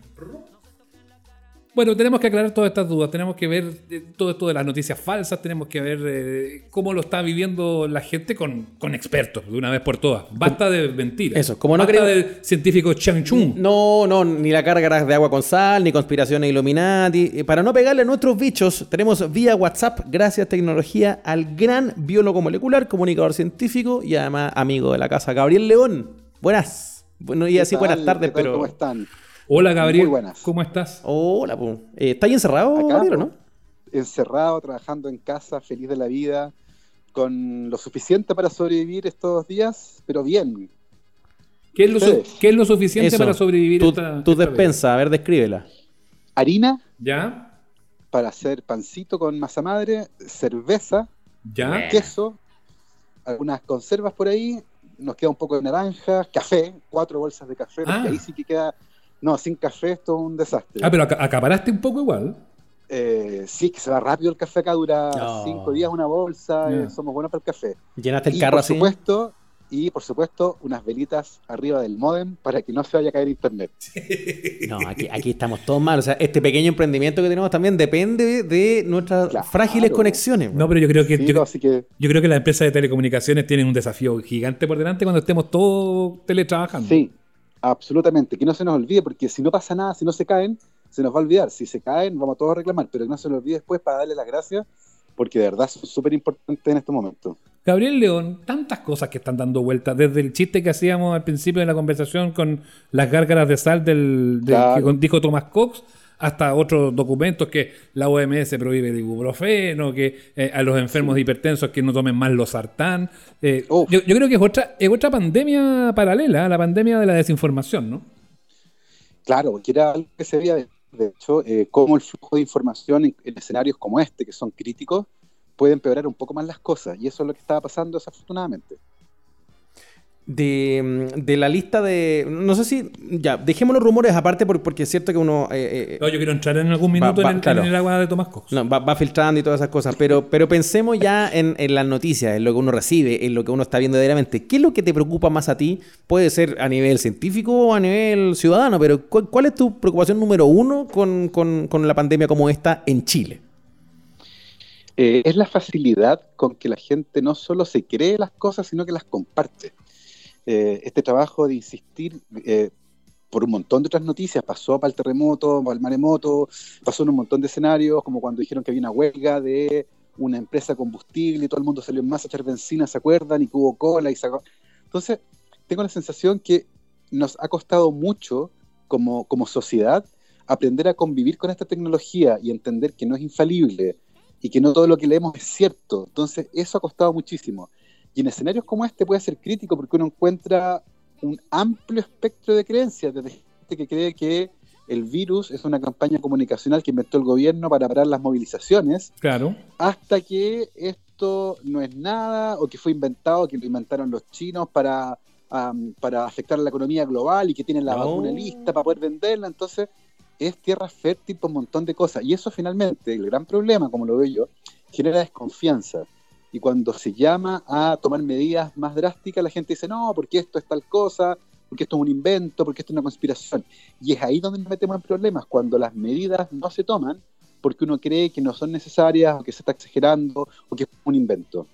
[SPEAKER 3] Bueno, tenemos que aclarar todas estas dudas. Tenemos que ver eh, todo esto de las noticias falsas. Tenemos que ver eh, cómo lo está viviendo la gente con, con expertos, de una vez por todas. Basta de mentiras.
[SPEAKER 2] Eso, como no
[SPEAKER 3] Basta
[SPEAKER 2] creo-
[SPEAKER 3] de científicos Chang Chung.
[SPEAKER 2] No, no, ni la carga de agua con sal, ni conspiraciones Illuminati. Eh, Para no pegarle a nuestros bichos, tenemos vía WhatsApp, gracias tecnología, al gran biólogo molecular, comunicador científico y además amigo de la casa, Gabriel León. Buenas. Bueno, y
[SPEAKER 4] ¿Qué
[SPEAKER 2] así
[SPEAKER 4] tal?
[SPEAKER 2] buenas tardes, pero.
[SPEAKER 4] ¿Cómo están?
[SPEAKER 3] Hola, Gabriel.
[SPEAKER 4] Muy buenas.
[SPEAKER 3] ¿Cómo estás?
[SPEAKER 2] Hola, pu. Eh, ¿Está ahí encerrado,
[SPEAKER 4] Acá,
[SPEAKER 2] Gabriel, no?
[SPEAKER 4] encerrado, trabajando en casa, feliz de la vida, con lo suficiente para sobrevivir estos días, pero bien.
[SPEAKER 3] ¿Qué es lo, su- qué es lo suficiente
[SPEAKER 2] Eso,
[SPEAKER 3] para sobrevivir
[SPEAKER 2] tu,
[SPEAKER 3] esta,
[SPEAKER 2] tu
[SPEAKER 3] esta
[SPEAKER 2] despensa, a ver, descríbela.
[SPEAKER 4] Harina
[SPEAKER 3] ¿Ya?
[SPEAKER 4] para hacer pancito con masa madre, cerveza,
[SPEAKER 3] ¿Ya?
[SPEAKER 4] queso, algunas conservas por ahí, nos queda un poco de naranja, café, cuatro bolsas de café, porque
[SPEAKER 3] Ah.
[SPEAKER 4] ahí sí que queda, no, sin café esto es un desastre.
[SPEAKER 3] Ah, pero aca- acaparaste un poco igual.
[SPEAKER 4] Eh, sí, que se va rápido el café acá, dura
[SPEAKER 2] No.
[SPEAKER 4] cinco días una bolsa, eh, somos buenos para el café.
[SPEAKER 2] Llenaste el
[SPEAKER 4] y
[SPEAKER 2] carro
[SPEAKER 4] por
[SPEAKER 2] así.
[SPEAKER 4] supuesto, y por supuesto, unas velitas arriba del modem para que no se vaya a caer internet. (laughs)
[SPEAKER 2] No, aquí, aquí estamos todos mal. O sea, este pequeño emprendimiento que tenemos también depende de nuestras
[SPEAKER 4] Claro.
[SPEAKER 2] frágiles conexiones.
[SPEAKER 3] No, pero yo creo que
[SPEAKER 4] Sí,
[SPEAKER 3] yo,
[SPEAKER 4] así que
[SPEAKER 3] yo creo que las empresas de telecomunicaciones tienen un desafío gigante por delante cuando estemos todos teletrabajando.
[SPEAKER 4] sí, absolutamente, que no se nos olvide, porque si no pasa nada, si no se caen, se nos va a olvidar. Si se caen, vamos todos a reclamar, pero que no se nos olvide después para darle las gracias, porque de verdad son súper importantes en este momento.
[SPEAKER 3] Gabriel León, tantas cosas que están dando vueltas, desde el chiste que hacíamos al principio de la conversación con las gárgaras de sal del, del-
[SPEAKER 4] Claro.
[SPEAKER 3] que dijo Thomas Cox, hasta otros documentos que la OMS prohíbe el ibuprofeno, que eh, a los enfermos hipertensos que no tomen más los sartán. Eh,
[SPEAKER 4] Uf.
[SPEAKER 3] yo, yo creo que es otra, es otra pandemia paralela, la pandemia de la desinformación, ¿no?
[SPEAKER 4] Claro, porque era algo que se veía, de, de hecho, eh, cómo el flujo de información en, en escenarios como este, que son críticos, puede empeorar un poco más las cosas, y eso es lo que estaba pasando desafortunadamente.
[SPEAKER 2] De, de la lista de. No sé si. Ya, dejemos los rumores aparte por- porque es cierto que uno. eh, eh,
[SPEAKER 3] No, yo quiero entrar en algún minuto
[SPEAKER 2] Va- va-
[SPEAKER 3] en, el,
[SPEAKER 2] claro.
[SPEAKER 3] en el agua de Thomas Cox.
[SPEAKER 2] No, va, va filtrando y todas esas cosas, pero, pero pensemos ya en, en las noticias, en lo que uno recibe, en lo que uno está viendo diariamente. ¿Qué es lo que te preocupa más a ti? Puede ser a nivel científico o a nivel ciudadano, pero ¿cuál, cuál es tu preocupación número uno con, con- con la pandemia como esta en Chile?
[SPEAKER 4] Eh, es la facilidad con que la gente no solo se cree las cosas, sino que las comparte. Eh, este trabajo de insistir eh, por un montón de otras noticias, pasó para el terremoto, para el maremoto, pasó en un montón de escenarios, como cuando dijeron que había una huelga de una empresa de combustible y todo el mundo salió en masa a echar benzina, ¿se acuerdan? Y que hubo cola y sacó... Entonces, tengo la sensación que nos ha costado mucho como, como sociedad aprender a convivir con esta tecnología y entender que no es infalible y que no todo lo que leemos es cierto. Entonces, eso ha costado muchísimo. Y en escenarios como este puede ser crítico porque uno encuentra un amplio espectro de creencias, desde gente que cree que el virus es una campaña comunicacional que inventó el gobierno para parar las movilizaciones,
[SPEAKER 3] Claro.
[SPEAKER 4] hasta que esto no es nada o que fue inventado, que lo inventaron los chinos para, am, para afectar a la economía global y que tienen la
[SPEAKER 2] No.
[SPEAKER 4] vacuna lista para poder venderla. Entonces, es tierra fértil para un montón de cosas. Y eso finalmente, el gran problema, como lo veo yo, genera desconfianza. Y cuando se llama a tomar medidas más drásticas, la gente dice, no, porque esto es tal cosa, porque esto es un invento, porque esto es una conspiración. Y es ahí donde nos metemos en problemas, cuando las medidas no se toman porque uno cree que no son necesarias, o que se está exagerando, o que es un invento.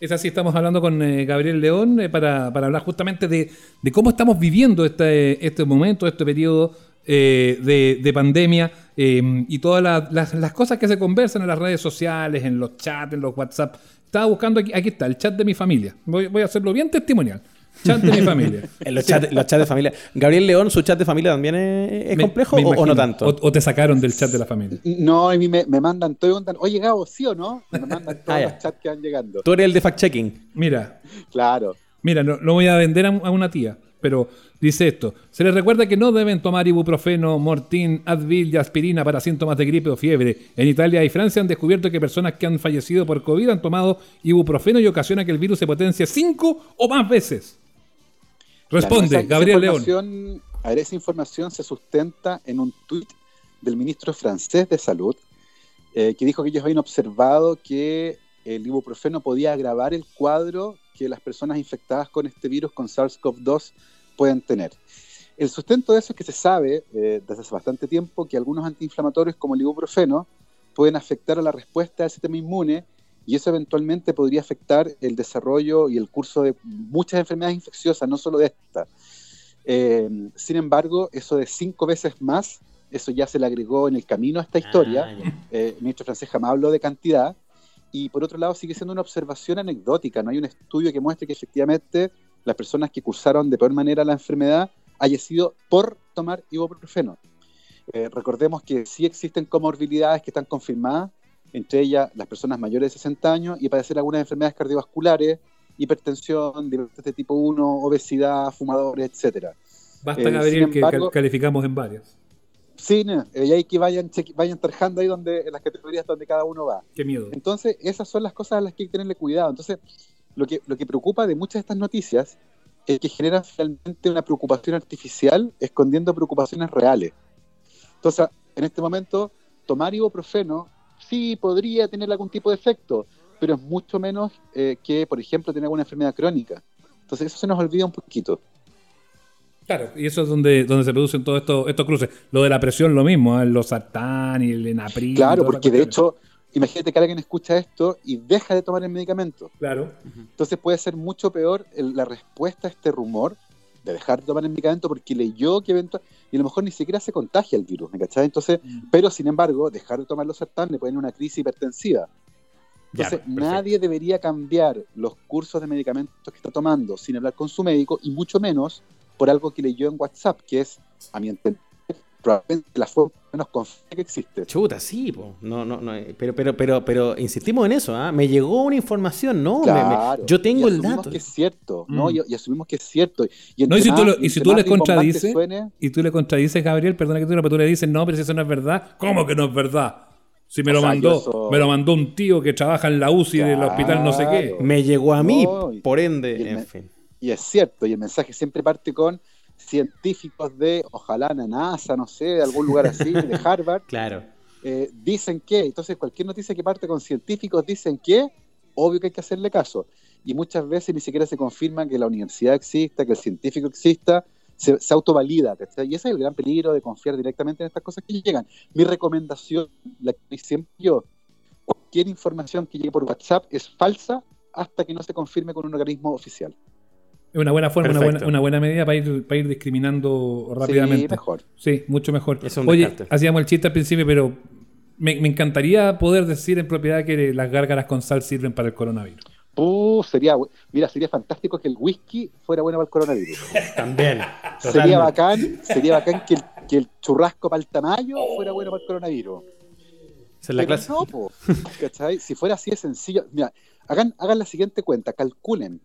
[SPEAKER 3] Es así, estamos hablando con eh, Gabriel León eh, para, para hablar justamente de, de cómo estamos viviendo este, este momento, este periodo eh, de, de pandemia eh, y todas la- las, las cosas que se conversan en las redes sociales, en los chats, en los WhatsApp. Estaba buscando aquí, aquí está, el chat de mi familia. Voy, voy a hacerlo bien testimonial. Chat de mi (laughs) familia.
[SPEAKER 2] En los chats los chats de familia. Gabriel León, ¿su chat de familia también es, es
[SPEAKER 3] Me-
[SPEAKER 2] complejo
[SPEAKER 3] me
[SPEAKER 2] o- o, no tanto?
[SPEAKER 3] O, o te sacaron del chat de la familia.
[SPEAKER 4] No, a mí me, me mandan todo preguntan, oye Gabo, ¿sí o no? Me mandan (laughs) todos
[SPEAKER 2] Ah,
[SPEAKER 4] los chats que van llegando.
[SPEAKER 2] Tú eres el de fact-checking.
[SPEAKER 3] Mira,
[SPEAKER 4] Claro.
[SPEAKER 3] Mira, no, lo voy a vender a, a una tía, pero dice esto. Se les recuerda que no deben tomar ibuprofeno, mortín, Advil y aspirina para síntomas de gripe o fiebre. En Italia y Francia han descubierto que personas que han fallecido por COVID han tomado ibuprofeno y ocasiona que el virus se potencie cinco o más veces. Responde,
[SPEAKER 4] esa-
[SPEAKER 3] Gabriel
[SPEAKER 4] esa
[SPEAKER 3] León.
[SPEAKER 4] A ver, esa información se sustenta en un tuit del ministro francés de Salud, eh, que dijo que ellos habían observado que el ibuprofeno podía agravar el cuadro que las personas infectadas con este virus, con SARS-CoV-2, pueden tener. El sustento de eso es que se sabe eh, desde hace bastante tiempo que algunos antiinflamatorios como el ibuprofeno pueden afectar a la respuesta del sistema inmune y eso eventualmente podría afectar el desarrollo y el curso de muchas enfermedades infecciosas, no solo de esta. Eh, sin embargo, eso de cinco veces más, eso ya se le agregó en el camino a esta historia.
[SPEAKER 2] Ah, ya.
[SPEAKER 4] Eh, el ministro francés jamás habló de cantidad. Y por otro lado, sigue siendo una observación anecdótica. No hay un estudio que muestre que efectivamente las personas que cursaron de peor manera la enfermedad haya sido por tomar ibuprofeno. Eh, recordemos que sí existen comorbilidades que están confirmadas, entre ellas las personas mayores de 60 años y padecer algunas enfermedades cardiovasculares hipertensión, diabetes de tipo 1, obesidad, fumadores, etcétera.
[SPEAKER 3] Basta,
[SPEAKER 4] Eh,
[SPEAKER 3] Gabriel, que
[SPEAKER 4] embargo-
[SPEAKER 3] cal- calificamos en varios.
[SPEAKER 4] Sí, no, eh, y hay que vayan, vayan tarjando ahí donde, en las categorías donde cada uno va.
[SPEAKER 3] Qué miedo.
[SPEAKER 4] Entonces, esas son las cosas a las que hay que tenerle cuidado. Entonces, lo que, lo que preocupa de muchas de estas noticias es que generan finalmente una preocupación artificial escondiendo preocupaciones reales. Entonces, en este momento, tomar ibuprofeno sí podría tener algún tipo de efecto, pero es mucho menos eh, que, por ejemplo, tener alguna enfermedad crónica. Entonces, eso se nos olvida un poquito.
[SPEAKER 3] Claro, y eso es donde, donde se producen todos estos, estos cruces. Lo de la presión, lo mismo, ¿eh? los sartán y el enapril. y
[SPEAKER 4] Claro, porque de hecho, imagínate que alguien escucha esto y deja de tomar el medicamento.
[SPEAKER 3] Claro.
[SPEAKER 4] Entonces puede ser mucho peor el- la respuesta a este rumor de dejar de tomar el medicamento porque leyó que eventual y a lo mejor ni siquiera se contagia el virus, ¿me cachai? Entonces,
[SPEAKER 3] Mm.
[SPEAKER 4] pero sin embargo, dejar de tomar los sartán le pueden una crisis hipertensiva. Entonces, nadie debería cambiar los cursos de medicamentos que está tomando sin hablar con su médico y mucho menos por algo que leyó en WhatsApp, que es, a mi entender, probablemente la forma menos confiable que existe.
[SPEAKER 2] Chuta, sí, po. No, no, no, eh, pero, pero, pero, pero insistimos en eso, ¿ah? Me llegó una información, ¿no? Me- me-
[SPEAKER 4] Claro.
[SPEAKER 2] yo tengo
[SPEAKER 4] Y
[SPEAKER 2] el
[SPEAKER 4] asumimos
[SPEAKER 2] dato.
[SPEAKER 4] que es cierto, ¿no?
[SPEAKER 3] Mm.
[SPEAKER 4] Y, y asumimos que es cierto. Y,
[SPEAKER 3] No, y si tú lo- y si tú
[SPEAKER 4] más
[SPEAKER 3] le
[SPEAKER 4] rimbombante
[SPEAKER 3] contradices,
[SPEAKER 4] suene,
[SPEAKER 3] Y tú le contradices, Gabriel, perdona que diga, pero tú le dices, no, pero si eso no es verdad. ¿Cómo que no es verdad? Si me
[SPEAKER 4] O
[SPEAKER 3] lo
[SPEAKER 4] sea,
[SPEAKER 3] mandó, me lo mandó un tío que trabaja en la UCI del
[SPEAKER 4] Claro.
[SPEAKER 3] hospital no sé qué.
[SPEAKER 2] Me llegó a mí,
[SPEAKER 4] No,
[SPEAKER 2] por ende, en
[SPEAKER 4] me-
[SPEAKER 2] fin.
[SPEAKER 4] Y es cierto, y el mensaje siempre parte con científicos de, ojalá la NASA, no sé, de algún lugar así, (laughs) de Harvard,
[SPEAKER 2] Claro.
[SPEAKER 4] eh, dicen que, entonces cualquier noticia que parte con científicos dicen que, obvio que hay que hacerle caso. Y muchas veces ni siquiera se confirma que la universidad exista, que el científico exista, se, se autovalida. ¿cachai? Y ese es el gran peligro de confiar directamente en estas cosas que llegan. Mi recomendación, la que siempre yo, cualquier información que llegue por WhatsApp es falsa hasta que no se confirme con un organismo oficial.
[SPEAKER 3] Es una buena forma, una buena, una buena medida para ir, para ir discriminando rápidamente.
[SPEAKER 4] Sí, mejor.
[SPEAKER 3] Sí, mucho mejor.
[SPEAKER 2] Es un
[SPEAKER 3] Oye,
[SPEAKER 2] descarte.
[SPEAKER 3] hacíamos el chiste al principio, pero me, me encantaría poder decir en propiedad que las gárgaras con sal sirven para el coronavirus.
[SPEAKER 4] Uh, sería, mira, sería fantástico que el whisky fuera bueno para el coronavirus. (laughs)
[SPEAKER 2] También.
[SPEAKER 4] sería bacán, sería bacán que el, que el churrasco para el tamaño fuera bueno para el coronavirus.
[SPEAKER 2] Esa es la
[SPEAKER 4] Pero
[SPEAKER 2] clase.
[SPEAKER 4] no, po, ¿cachai? Si fuera así de sencillo, mira, hagan, hagan la siguiente cuenta, calculen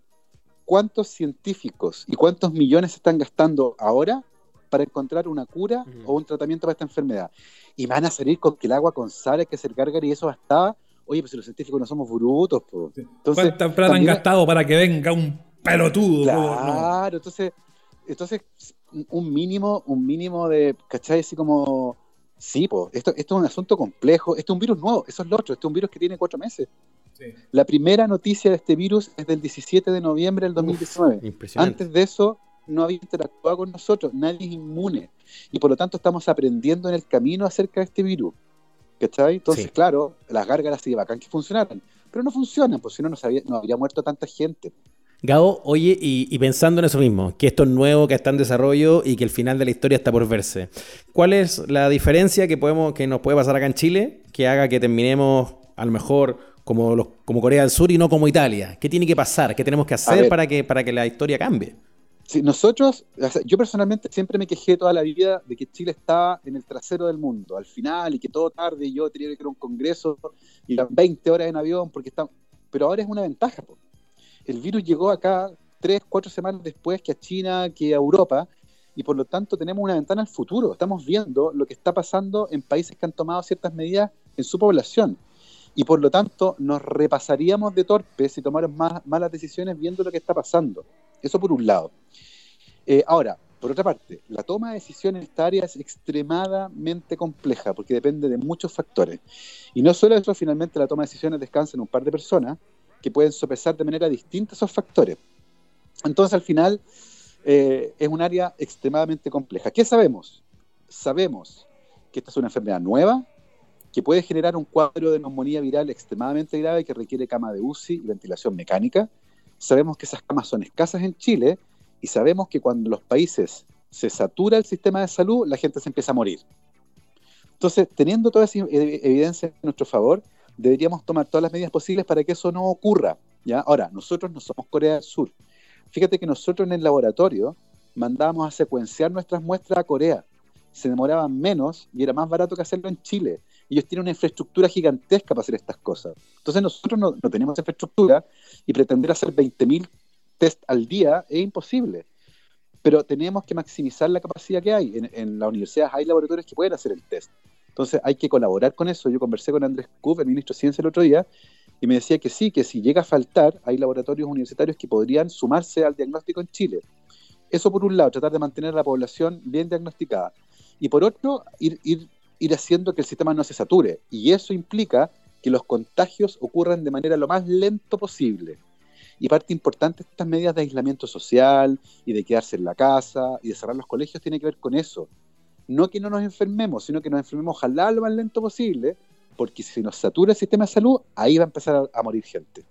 [SPEAKER 4] cuántos científicos y cuántos millones se están gastando ahora para encontrar una cura o un tratamiento para esta enfermedad. Y van a salir con que el agua con sal hay que hacer gárgara y eso bastaba. Oye, pues si los científicos no somos brutos, po. Entonces,
[SPEAKER 3] ¿Cuánta plata han gastado para que venga un pelotudo?
[SPEAKER 4] Claro, entonces, entonces un mínimo, un mínimo de, ¿cachai? Así como, sí, po, esto, esto es un asunto complejo, esto es un virus nuevo, eso es lo otro, esto es un virus que tiene cuatro meses.
[SPEAKER 3] Sí.
[SPEAKER 4] La primera noticia de este virus es del 17 de noviembre del 2019.
[SPEAKER 2] Impresionante.
[SPEAKER 4] Antes de eso no había interactuado con nosotros, nadie es inmune. Y por lo tanto estamos aprendiendo en el camino acerca de este virus. ¿Cachai? Entonces,
[SPEAKER 2] Sí.
[SPEAKER 4] claro, las gárgaras sí bacán que funcionaran, pero no funcionan, pues si no, no, sabía- no habría muerto tanta gente.
[SPEAKER 2] Gabo, oye, y, y pensando en eso mismo, que esto es nuevo, que está en desarrollo y que el final de la historia está por verse. ¿Cuál es la diferencia que podemos, que nos puede pasar acá en Chile, que haga que terminemos a lo mejor como los, como Corea del Sur y no como Italia? ¿Qué tiene que pasar? ¿Qué tenemos que hacer para que, para que la historia cambie?
[SPEAKER 4] Sí, nosotros, yo personalmente siempre me quejé toda la vida de que Chile estaba en el trasero del mundo, al final, y que todo tarde, y yo tenía que ir a un congreso, y eran 20 horas en avión, porque está... Pero ahora es una ventaja. po. El virus llegó acá tres, cuatro semanas después que a China, que a Europa, y por lo tanto tenemos una ventana al futuro. Estamos viendo lo que está pasando en países que han tomado ciertas medidas en su población. Y por lo tanto nos repasaríamos de torpes si tomáramos más, malas decisiones viendo lo que está pasando. Eso por un lado. Eh, ahora, por otra parte, la toma de decisiones en esta área es extremadamente compleja porque depende de muchos factores. Y no solo eso, finalmente la toma de decisiones descansa en un par de personas que pueden sopesar de manera distinta esos factores. Entonces, al final, eh, es un área extremadamente compleja. ¿Qué sabemos? Sabemos que esta es una enfermedad nueva, que puede generar un cuadro de neumonía viral extremadamente grave que requiere cama de UCI y ventilación mecánica. Sabemos que esas camas son escasas en Chile y sabemos que cuando los países se satura el sistema de salud, la gente se empieza a morir. Entonces, teniendo toda esa ev- evidencia a nuestro favor, deberíamos tomar todas las medidas posibles para que eso no ocurra. ¿ya? Ahora, nosotros no somos Corea del Sur. Fíjate que nosotros en el laboratorio mandábamos a secuenciar nuestras muestras a Corea. Se demoraban menos y era más barato que hacerlo en Chile. Ellos tienen una infraestructura gigantesca para hacer estas cosas. Entonces nosotros no, no tenemos infraestructura y pretender hacer 20.000 test al día es imposible. Pero tenemos que maximizar la capacidad que hay. En, en las universidades hay laboratorios que pueden hacer el test. Entonces hay que colaborar con eso. Yo conversé con Andrés Kuf, el ministro de Ciencia, el otro día, y me decía que sí, que si llega a faltar, hay laboratorios universitarios que podrían sumarse al diagnóstico en Chile. Eso por un lado, tratar de mantener a la población bien diagnosticada. Y por otro, ir, ir, ir haciendo que el sistema no se sature. Y eso implica que los contagios ocurran de manera lo más lento posible. Y parte importante de estas medidas de aislamiento social y de quedarse en la casa y de cerrar los colegios tiene que ver con eso. No que no nos enfermemos, sino que nos enfermemos ojalá lo más lento posible, porque si nos satura el sistema de salud, ahí va a empezar a, a morir gente.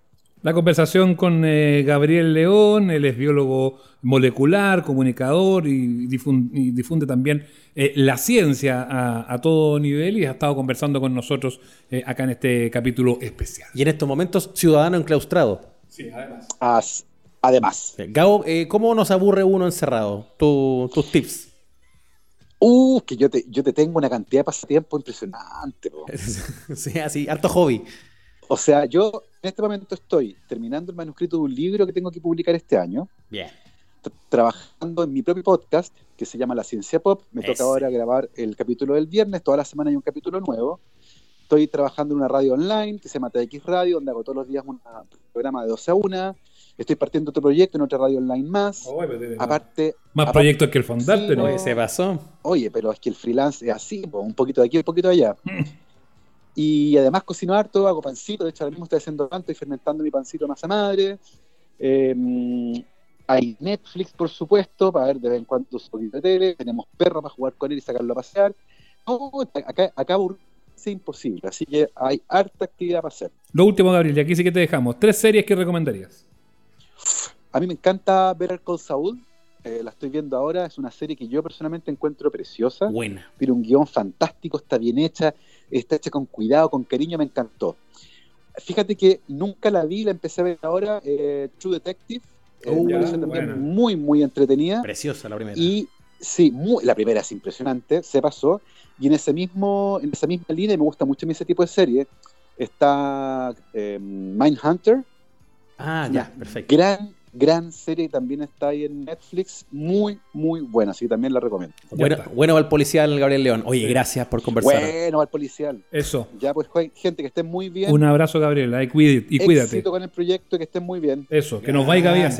[SPEAKER 3] La conversación con eh, Gabriel León, él es biólogo molecular, comunicador y difunde, y difunde también eh, la ciencia a, a, todo nivel y ha estado conversando con nosotros eh, acá en este capítulo especial.
[SPEAKER 2] Y en estos momentos, ciudadano enclaustrado.
[SPEAKER 3] Sí, además.
[SPEAKER 4] As, además.
[SPEAKER 2] Gabo, eh, ¿cómo nos aburre uno encerrado? Tu, tus tips.
[SPEAKER 4] Uh, que yo te, yo te tengo una cantidad de pasatiempo impresionante. Bro. (laughs)
[SPEAKER 2] sí, así, harto hobby.
[SPEAKER 4] O sea, yo en este momento estoy terminando el manuscrito de un libro que tengo que publicar este año.
[SPEAKER 2] Bien.
[SPEAKER 4] Trabajando en mi propio podcast que se llama La Ciencia Pop. Me
[SPEAKER 2] Ese.
[SPEAKER 4] toca ahora grabar el capítulo del viernes. Toda la semana hay un capítulo nuevo. Estoy trabajando en una radio online que se llama TX Radio, donde hago todos los días un programa de 12 a 1. Estoy partiendo otro proyecto en otra radio online más.
[SPEAKER 3] Oh,
[SPEAKER 4] aparte,
[SPEAKER 3] más
[SPEAKER 4] aparte-
[SPEAKER 3] proyectos que el Fondarte,
[SPEAKER 4] Sí,
[SPEAKER 3] ¿no?
[SPEAKER 2] Oye, se pasó.
[SPEAKER 4] Oye, pero es que el freelance es así, un poquito de aquí, un poquito de allá. (laughs) Y además cocino harto, hago pancito, de hecho ahora mismo estoy haciendo pan, estoy fermentando mi pancito de masa madre. Eh, hay Netflix, por supuesto, para ver de vez en cuando un poquito de tele. Tenemos perro para jugar con él y sacarlo a pasear. No, acá, acá es imposible, así que hay harta actividad para hacer.
[SPEAKER 3] Lo último, Gabriel, y aquí sí que te dejamos. Tres series que recomendarías.
[SPEAKER 4] A mí me encanta ver Call Saul, eh, la estoy viendo ahora, es una serie que yo personalmente encuentro preciosa.
[SPEAKER 2] Buena.
[SPEAKER 4] tiene un guion fantástico, está bien hecha, está hecha con cuidado, con cariño, me encantó. Fíjate que nunca la vi, la empecé a ver ahora, eh, True Detective, eh,
[SPEAKER 2] Uh,
[SPEAKER 3] ya,
[SPEAKER 4] también muy, muy entretenida.
[SPEAKER 2] Preciosa la primera.
[SPEAKER 4] Y sí, muy- la primera es impresionante, se pasó. Y en ese mismo, en esa misma línea, y me gusta mucho a mí ese tipo de serie, está eh, Mindhunter,
[SPEAKER 2] ah, ya, perfecto.
[SPEAKER 4] gran, gran serie que también está ahí en Netflix, muy, muy buena, así que también la recomiendo.
[SPEAKER 2] Bueno, bueno va el policial Gabriel León. Oye, gracias por conversar.
[SPEAKER 4] Bueno, al policial.
[SPEAKER 3] Eso.
[SPEAKER 4] Ya pues, gente, que estén muy bien.
[SPEAKER 3] Un abrazo, Gabriel. Y cuídate.
[SPEAKER 4] Éxito con el proyecto, que estén muy bien.
[SPEAKER 3] Eso, que nos vaya bien.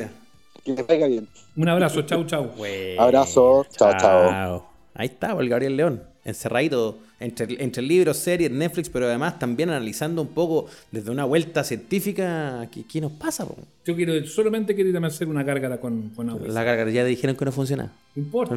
[SPEAKER 4] Que les vaya bien.
[SPEAKER 3] Un abrazo, chau, chau.
[SPEAKER 4] Abrazo. Chao, chao.
[SPEAKER 2] Ahí está el Gabriel León, encerradito entre, entre libros, series, Netflix, pero además también analizando un poco desde una vuelta científica qué, qué nos pasa. po?
[SPEAKER 3] Yo quiero solamente quiero hacer una gárgara con, con agua.
[SPEAKER 2] La garganta ya dijeron que no funciona.
[SPEAKER 3] No importa.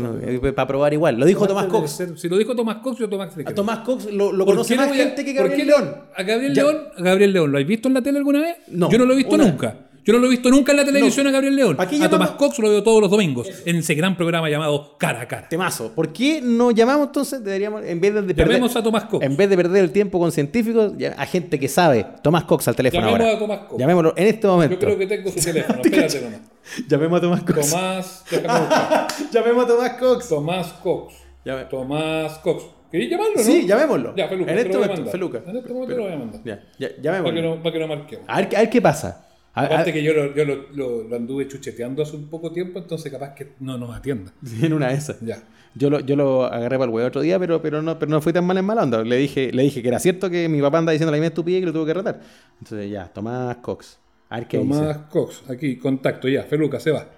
[SPEAKER 2] para probar igual. Lo dijo Tomás Cox.
[SPEAKER 3] ser- si lo dijo Tomás Cox, yo Tomás le
[SPEAKER 2] A. Tomás Cox lo, lo
[SPEAKER 3] ¿Por
[SPEAKER 2] conoce más
[SPEAKER 3] a-
[SPEAKER 2] gente que Gabriel León.
[SPEAKER 3] A Gabriel
[SPEAKER 2] Ya.
[SPEAKER 3] León, a Gabriel León, ¿lo has visto en la tele alguna vez?
[SPEAKER 2] No,
[SPEAKER 3] Yo no lo he visto
[SPEAKER 2] una.
[SPEAKER 3] nunca. Yo no lo he visto nunca en la televisión a Gabriel León.
[SPEAKER 2] ¿Para qué
[SPEAKER 3] A
[SPEAKER 2] llamamos?
[SPEAKER 3] Tomás Cox lo veo todos los domingos en ese gran programa llamado Cara a Cara.
[SPEAKER 2] Temazo. ¿Por qué no llamamos entonces? Deberíamos, en vez de, perder,
[SPEAKER 3] a Tomás Cox.
[SPEAKER 2] en vez de perder el tiempo con científicos, a gente que sabe. Tomás Cox al teléfono
[SPEAKER 3] Llamemos
[SPEAKER 2] ahora.
[SPEAKER 3] a Tomás Cox.
[SPEAKER 2] Llamémoslo en este momento.
[SPEAKER 3] Yo creo que tengo su teléfono. (laughs) Espérate nomás.
[SPEAKER 2] Llamemos a Tomás Cox.
[SPEAKER 3] Tomás. (laughs)
[SPEAKER 2] Llamemos a Tomás Cox.
[SPEAKER 3] Tomás Cox.
[SPEAKER 2] Llame-
[SPEAKER 3] Tomás Cox. ¿Queréis llamarlo, no?
[SPEAKER 2] Sí, llamémoslo.
[SPEAKER 3] Ya, Feluca,
[SPEAKER 2] En
[SPEAKER 3] te
[SPEAKER 2] este momento. Feluca.
[SPEAKER 3] En este momento lo voy a mandar.
[SPEAKER 2] Ya, ya,
[SPEAKER 3] Para que,
[SPEAKER 2] llamémoslo.
[SPEAKER 3] no, para que no marquemos.
[SPEAKER 2] A ver, qué- a ver qué pasa.
[SPEAKER 3] Aparte que yo, lo, yo lo, lo- lo anduve chucheteando hace un poco tiempo, entonces capaz que no nos atienda. (laughs)
[SPEAKER 2] en una de esas.
[SPEAKER 3] Ya.
[SPEAKER 2] Yo lo, yo lo agarré para el huevo otro día, pero, pero, no, pero no fui tan mal en mala onda. Le dije, le dije que era cierto que mi papá anda diciendo la misma estupidez y que lo tuvo que retar. Entonces ya, Tomás Cox. A ver qué
[SPEAKER 3] Tomás
[SPEAKER 2] dice.
[SPEAKER 3] Cox, aquí, contacto, ya, Feluca, se va.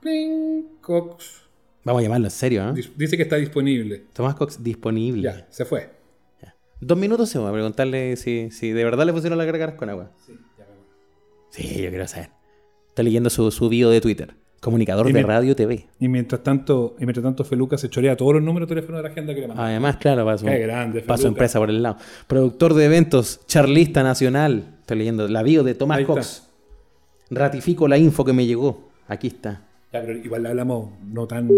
[SPEAKER 3] Pling, Cox.
[SPEAKER 2] Vamos a llamarlo en serio, ¿eh?
[SPEAKER 3] Dice que está disponible.
[SPEAKER 2] Tomás Cox disponible.
[SPEAKER 3] Ya, se fue.
[SPEAKER 2] Dos minutos se va a preguntarle si, si de verdad le funcionó la gargaras con agua.
[SPEAKER 3] Sí, ya.
[SPEAKER 2] Sí, yo quiero saber. Estoy leyendo su, su bio de Twitter. Comunicador
[SPEAKER 3] Y
[SPEAKER 2] de Radio TV.
[SPEAKER 3] Y mientras tanto, y mientras tanto Feluca se chorea todos los números de teléfono de la agenda que le manda.
[SPEAKER 2] Además, claro, para su,
[SPEAKER 3] Qué grande,
[SPEAKER 2] empresa por el lado. Productor de eventos, charlista nacional. Estoy leyendo la bio de Tomás
[SPEAKER 3] Ahí está.
[SPEAKER 2] Cox. Ratifico la info que me llegó. Aquí está.
[SPEAKER 3] Ya, pero igual le hablamos no tan.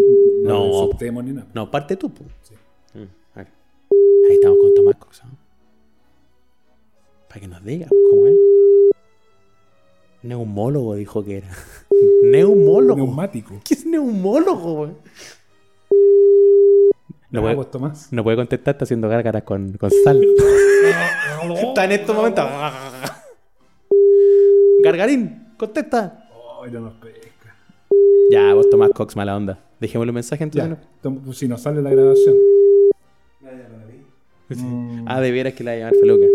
[SPEAKER 2] No.
[SPEAKER 3] No, ni nada.
[SPEAKER 2] No, parte tú.
[SPEAKER 3] Sí.
[SPEAKER 2] Mm. Ahí estamos con Tomás Cox. ¿no? Para que nos diga cómo es. Neumólogo dijo que era. (laughs) Neumólogo.
[SPEAKER 3] Neumático.
[SPEAKER 2] ¿Qué es neumólogo? güey? No puede, no puede contestar, está haciendo gárgaras con, con sal. (laughs) está en estos momentos. (laughs) Gargarín, contesta.
[SPEAKER 3] Ay, no nos pesca.
[SPEAKER 2] Ya, vos Tomás Cox, mala onda. Dejémosle un mensaje entonces.
[SPEAKER 3] Pues, si nos sale la grabación. Mm,
[SPEAKER 2] Ah, de veras que la va a llamar Feluca.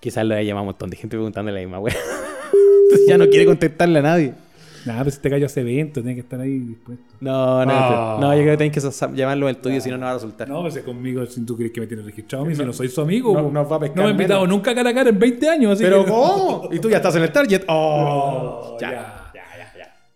[SPEAKER 2] Quizás lo haya llamado un montón de gente preguntándole la misma wea. Entonces ya no quiere (laughs) contestarle a nadie.
[SPEAKER 3] Nada, pues este gallo hace evento, tiene que estar ahí dispuesto.
[SPEAKER 2] No, no,
[SPEAKER 3] Ah.
[SPEAKER 2] no, yo creo que tenés que llamarlo el tuyo, si no, no va a resultar.
[SPEAKER 3] No, pues es conmigo, si tú crees que me tienes registrado a mí, si no soy su amigo.
[SPEAKER 2] no-
[SPEAKER 3] pues.
[SPEAKER 2] nos va a pescar
[SPEAKER 3] No me ha invitado
[SPEAKER 2] menos.
[SPEAKER 3] nunca cara a cara en 20 años, así
[SPEAKER 2] Pero
[SPEAKER 3] que-
[SPEAKER 2] ¿cómo? Y tú ya estás en el target. (laughs)
[SPEAKER 3] Oh,
[SPEAKER 2] Oh,
[SPEAKER 3] ya,
[SPEAKER 2] ya.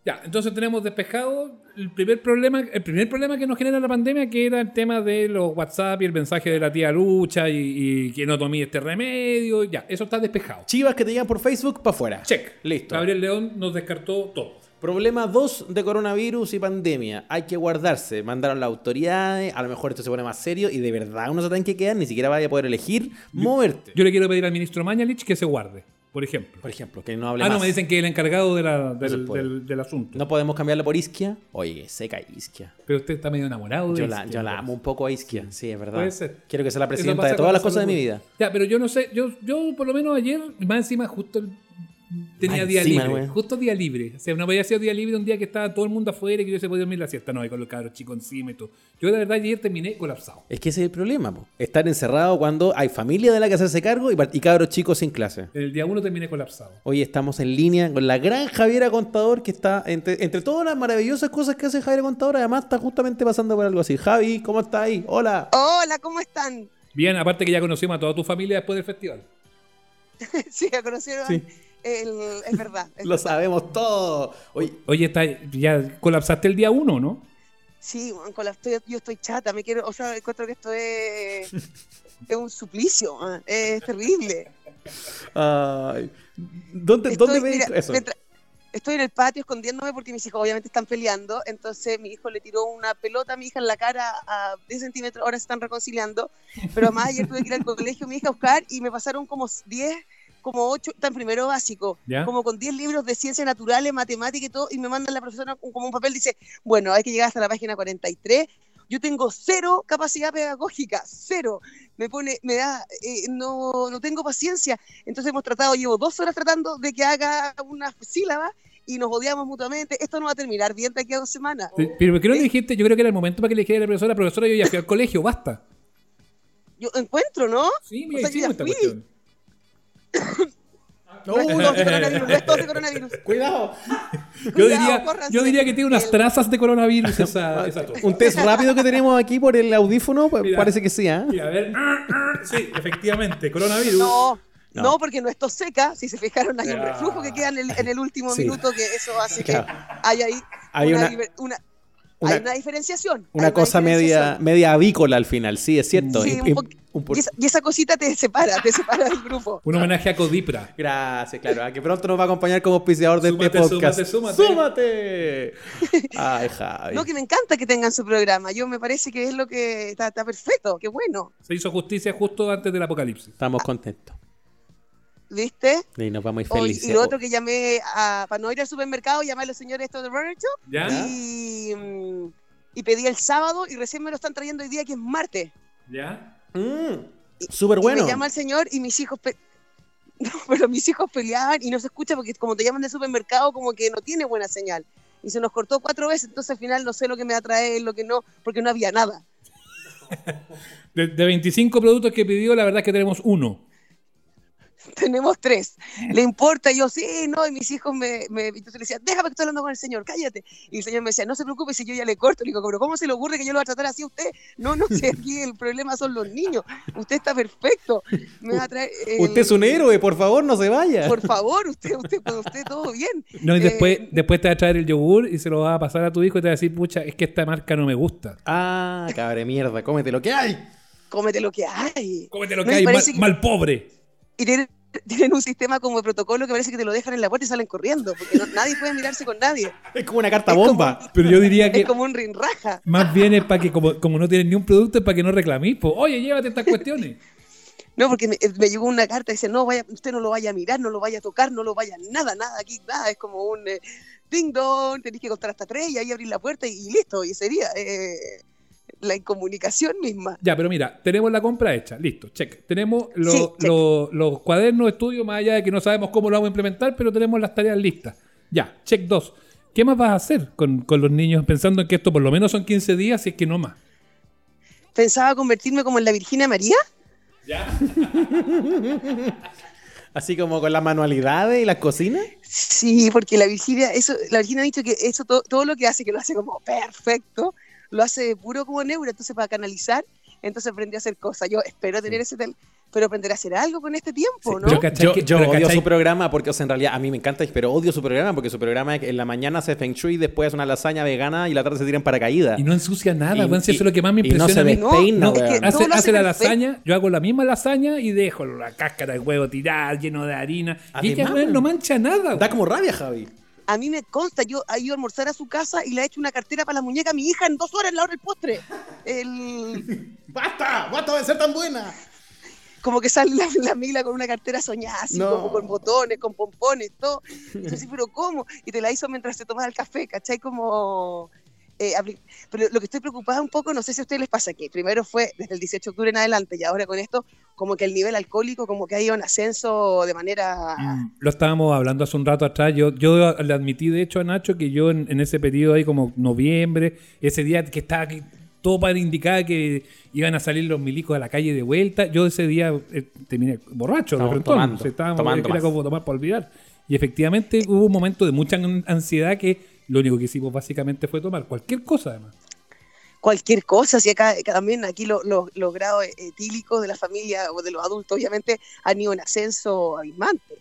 [SPEAKER 3] Ya, entonces tenemos despejado el primer problema, el primer problema que nos genera la pandemia, que era el tema de los WhatsApp y el mensaje de la tía Lucha y, y que no tomé este remedio. Ya, eso está despejado.
[SPEAKER 2] Chivas que te llegan por Facebook, para afuera.
[SPEAKER 3] Check.
[SPEAKER 2] Listo.
[SPEAKER 3] Gabriel León nos descartó todo.
[SPEAKER 2] Problema 2 de coronavirus y pandemia. Hay que guardarse. Mandaron las autoridades. A lo mejor esto se pone más serio y de verdad uno se tiene que quedar. Ni siquiera vaya a poder elegir moverte.
[SPEAKER 3] Yo le quiero pedir al ministro Mañalich que se guarde, por ejemplo.
[SPEAKER 2] Por ejemplo, que no hable
[SPEAKER 3] Ah, no, me dicen que el encargado de la-
[SPEAKER 2] se
[SPEAKER 3] del,
[SPEAKER 2] puede.
[SPEAKER 3] del- del asunto.
[SPEAKER 2] No podemos cambiarlo por Isquia. Oye, seca Isquia.
[SPEAKER 3] Pero usted está medio enamorado de
[SPEAKER 2] Yo la, yo la
[SPEAKER 3] entonces.
[SPEAKER 2] amo un poco a Isquia. Sí, es verdad.
[SPEAKER 3] Puede ser.
[SPEAKER 2] Quiero que sea la presidenta de todas
[SPEAKER 3] la
[SPEAKER 2] las cosas de mi vida.
[SPEAKER 3] Ya, pero yo no sé, yo, yo por lo menos ayer, más encima, justo el- tenía día libre. Justo día libre. O sea, no podía ser día libre un día que estaba todo el mundo afuera y que yo se podía dormir la siesta. No, y con los cabros chicos encima y todo. Yo la verdad ayer terminé colapsado.
[SPEAKER 2] Es que ese es el problema, po. Estar encerrado cuando hay familia de la que hacerse cargo y, y cabros chicos sin clase.
[SPEAKER 3] El día uno terminé colapsado.
[SPEAKER 2] Hoy estamos en línea con la gran Javiera Contador que está entre, entre todas las maravillosas cosas que hace Javiera Contador. Además, está justamente pasando por algo así. Javi, ¿cómo estás ahí? Hola.
[SPEAKER 5] Hola, ¿cómo están?
[SPEAKER 3] Bien, aparte que ya conocimos a toda tu familia después del festival. (laughs)
[SPEAKER 5] Sí, ya conocieron.
[SPEAKER 2] Sí.
[SPEAKER 5] El, es verdad. es (laughs)
[SPEAKER 2] Lo
[SPEAKER 5] verdad.
[SPEAKER 2] sabemos todo. Oye,
[SPEAKER 3] Oye, está, ya colapsaste el día uno, ¿no?
[SPEAKER 5] Sí, man, yo estoy chata, me quiero, o sea, encuentro que esto es, (laughs) es un suplicio, man, es terrible.
[SPEAKER 2] ay, ¿dónde,
[SPEAKER 5] Estoy,
[SPEAKER 2] ¿dónde ves
[SPEAKER 5] mira,
[SPEAKER 2] eso?
[SPEAKER 5] mientras- estoy en el patio escondiéndome porque mis hijos obviamente están peleando, entonces mi hijo le tiró una pelota a mi hija en la cara a 10 centímetros, ahora se están reconciliando, pero además ayer tuve que ir al colegio mi hija a buscar y me pasaron como 10, como 8, tan primero básico,
[SPEAKER 3] ¿Ya?
[SPEAKER 5] como con 10 libros de ciencias naturales, matemáticas y todo, y me mandan la profesora como un papel, dice, bueno, hay que llegar hasta la página 43, yo tengo cero capacidad pedagógica, cero, me pone, me da, eh, no, no tengo paciencia, entonces hemos tratado, llevo dos horas tratando de que haga una sílaba y nos odiamos mutuamente, esto no va a terminar bien de aquí a dos semanas.
[SPEAKER 3] Pero ¿por qué no le dijiste? Yo creo que era el momento para que le dijera a la profesora, profesora, yo ya fui al colegio, basta.
[SPEAKER 5] Yo encuentro, ¿no?
[SPEAKER 3] Sí,
[SPEAKER 5] O
[SPEAKER 3] mira,
[SPEAKER 5] sea, ya
[SPEAKER 3] esta
[SPEAKER 5] fui.
[SPEAKER 3] cuestión.
[SPEAKER 5] Uh, dos de coronavirus, no es de coronavirus.
[SPEAKER 2] Cuidado. (laughs)
[SPEAKER 3] Yo
[SPEAKER 5] Cuidado,
[SPEAKER 3] diría, yo diría que tiene unas trazas de coronavirus (laughs) esa, esa.
[SPEAKER 2] Un test rápido que tenemos aquí por el audífono, pues,
[SPEAKER 3] Mira.
[SPEAKER 2] parece que sí, ¿ah?
[SPEAKER 3] Mira, a ver. Sí, efectivamente, coronavirus.
[SPEAKER 5] No,
[SPEAKER 2] No.
[SPEAKER 5] no, porque no es tos seca. Si se fijaron, hay un
[SPEAKER 3] Ah.
[SPEAKER 5] reflujo que queda en el, en el último
[SPEAKER 2] Sí.
[SPEAKER 5] minuto, que eso hace
[SPEAKER 2] Claro.
[SPEAKER 5] que hay ahí
[SPEAKER 2] Hay
[SPEAKER 5] una,
[SPEAKER 2] una-
[SPEAKER 5] una-
[SPEAKER 2] una-
[SPEAKER 5] hay una diferenciación.
[SPEAKER 2] Una cosa media,
[SPEAKER 5] diferenciación.
[SPEAKER 2] media avícola al final, sí, es cierto.
[SPEAKER 5] Sí,
[SPEAKER 2] Y-
[SPEAKER 5] un
[SPEAKER 2] un
[SPEAKER 5] Y esa, y esa cosita te separa, te separa del grupo.
[SPEAKER 3] Un homenaje a Codipra.
[SPEAKER 2] Gracias, claro. A que pronto nos va a acompañar como auspiciador de este
[SPEAKER 3] Súmate,
[SPEAKER 2] podcast.
[SPEAKER 3] súmate, súmate.
[SPEAKER 2] ¡Súmate! (laughs) Ay, Javi.
[SPEAKER 5] No, que me encanta que tengan su programa. Yo me parece que es lo que está, está perfecto, qué bueno.
[SPEAKER 3] Se hizo justicia justo antes del apocalipsis.
[SPEAKER 2] Estamos contentos.
[SPEAKER 5] ¿Viste?
[SPEAKER 2] Y nos vamos felices.
[SPEAKER 5] y lo otro que llamé a, para no ir al supermercado, llamé a los señores estos de Burger Shop
[SPEAKER 3] ¿Ya?
[SPEAKER 5] y, mm, y pedí el sábado y recién me lo están trayendo hoy día que es martes.
[SPEAKER 3] ¿Ya?
[SPEAKER 2] Mm, Súper
[SPEAKER 5] Y
[SPEAKER 2] bueno.
[SPEAKER 5] me llama el señor y mis hijos... (laughs) No, pero mis hijos peleaban y no se escucha porque como te llaman del supermercado como que no tiene buena señal. Y se nos cortó cuatro veces, entonces al final no sé lo que me va a traer, lo que no, porque no había nada. (laughs)
[SPEAKER 3] De, de 25 productos que pidió, la verdad es que tenemos uno. (laughs)
[SPEAKER 5] Tenemos tres. Le (laughs) importa, y yo sí, no, y mis hijos me, me entonces le decía, déjame que estoy hablando con el señor, cállate. Y el señor me decía, no se preocupe si yo ya le corto. Le digo, pero ¿cómo se le ocurre que yo lo voy a tratar así a usted? No, no sé, aquí el problema son los niños. Usted está perfecto. Me va a traer. el-
[SPEAKER 2] Usted es un héroe, por favor, no se vaya.
[SPEAKER 5] Por (laughs) favor, usted, usted, con usted todo bien.
[SPEAKER 3] No, y
[SPEAKER 5] Eh,
[SPEAKER 3] después, después te va a traer el yogur y se lo va a pasar a tu hijo y te va a decir, pucha, es que esta marca no me gusta.
[SPEAKER 2] Ah, cabre mierda, cómete lo que hay.
[SPEAKER 5] Cómete lo que hay.
[SPEAKER 3] Cómete lo que hay, mal,
[SPEAKER 5] que-
[SPEAKER 3] mal pobre.
[SPEAKER 5] Y tienen, (laughs) tienen un sistema como de protocolo que parece que te lo dejan en la puerta y salen corriendo, porque no- nadie puede mirarse con nadie.
[SPEAKER 2] Es como una carta
[SPEAKER 5] Es como-
[SPEAKER 2] bomba.
[SPEAKER 3] Pero yo diría (laughs) que
[SPEAKER 5] Es como un rinraja.
[SPEAKER 3] más bien es para que, como, como no tienes ni un producto, es para que no reclamís. Oye, llévate estas cuestiones. (laughs)
[SPEAKER 5] No, porque me, me llegó una carta y dice, no, vaya, usted no lo vaya a mirar, no lo vaya a tocar, no lo vaya, nada, nada, aquí, nada, es como un eh, ding dong, tenéis que contar hasta tres y ahí abrir la puerta y, y listo, y sería. eh, la incomunicación misma.
[SPEAKER 3] Ya, pero mira, tenemos la compra hecha, listo, check. Tenemos lo-
[SPEAKER 5] Sí, check.
[SPEAKER 3] lo- los cuadernos de estudio, más allá de que no sabemos cómo lo vamos a implementar, pero tenemos las tareas listas. Ya, check 2. ¿Qué más vas a hacer con, con los niños pensando en que esto por lo menos son 15 días, si es que no más?
[SPEAKER 5] Pensaba convertirme como en la Virginia María. (laughs)
[SPEAKER 2] Así como con las manualidades y las cocinas.
[SPEAKER 5] Sí, porque la Virginia, eso, la Virginia ha dicho que eso todo, todo lo que hace, que lo hace como perfecto, lo hace de puro como neuro, entonces para canalizar, entonces aprendió a hacer cosas. Yo espero tener ese tal, pero aprender a hacer algo con este tiempo, ¿no?
[SPEAKER 3] Pero ¿cachai
[SPEAKER 2] Yo,
[SPEAKER 3] que-
[SPEAKER 2] yo odio
[SPEAKER 3] cachai-
[SPEAKER 2] su programa porque, o sea, en realidad a mí me encanta, pero odio su programa porque su programa es que en la mañana hace Feng Shui, después hace una lasaña vegana y la tarde se tiran paracaídas.
[SPEAKER 3] Y no ensucia nada,
[SPEAKER 2] Y-
[SPEAKER 3] weón, si eso
[SPEAKER 2] y-
[SPEAKER 3] es lo que más me
[SPEAKER 2] y no
[SPEAKER 3] impresiona
[SPEAKER 2] se despeina,
[SPEAKER 5] No, es
[SPEAKER 2] weón.
[SPEAKER 5] que-
[SPEAKER 3] Hace, hace la lasaña, yo hago la misma lasaña y dejo la cáscara de huevo tirada, lleno de harina. y ella
[SPEAKER 2] Además,
[SPEAKER 3] weón,
[SPEAKER 2] weón.
[SPEAKER 3] no mancha nada.
[SPEAKER 2] Da como rabia, Javi.
[SPEAKER 5] A mí me consta, yo he ido a almorzar a su casa y le he hecho una cartera para la muñeca a mi hija en dos horas en la hora del postre. El, (laughs)
[SPEAKER 2] ¡Basta! ¡Basta de ser tan buena!
[SPEAKER 5] como que sale la, la Mila con una cartera soñada, así
[SPEAKER 2] No.
[SPEAKER 5] como con botones, con pompones, todo. Así, pero ¿cómo? Y te la hizo mientras se tomaba el café, ¿cachai? Como... eh, pero lo que estoy preocupada un poco, no sé si a ustedes les pasa que primero fue desde el 18 de octubre en adelante y ahora con esto, como que el nivel alcohólico como que ha ido en ascenso de manera...
[SPEAKER 3] Mm, Lo estábamos hablando hace un rato atrás. Yo, yo le admití, de hecho, a Nacho que yo en, en ese periodo ahí, como noviembre, ese día que estaba aquí, todo para indicar que iban a salir los milicos a la calle de vuelta, yo ese día eh, terminé borracho, de
[SPEAKER 2] Estábamos tomando,
[SPEAKER 3] O sea, estábamos-
[SPEAKER 2] tomando
[SPEAKER 3] era como tomar para olvidar. Y efectivamente hubo un momento de mucha an- ansiedad que lo único que hicimos básicamente fue tomar cualquier cosa, además.
[SPEAKER 5] cualquier cosa, si acá también aquí lo- lo- los grados etílicos de la familia o de los adultos obviamente han ido en ascenso abismante.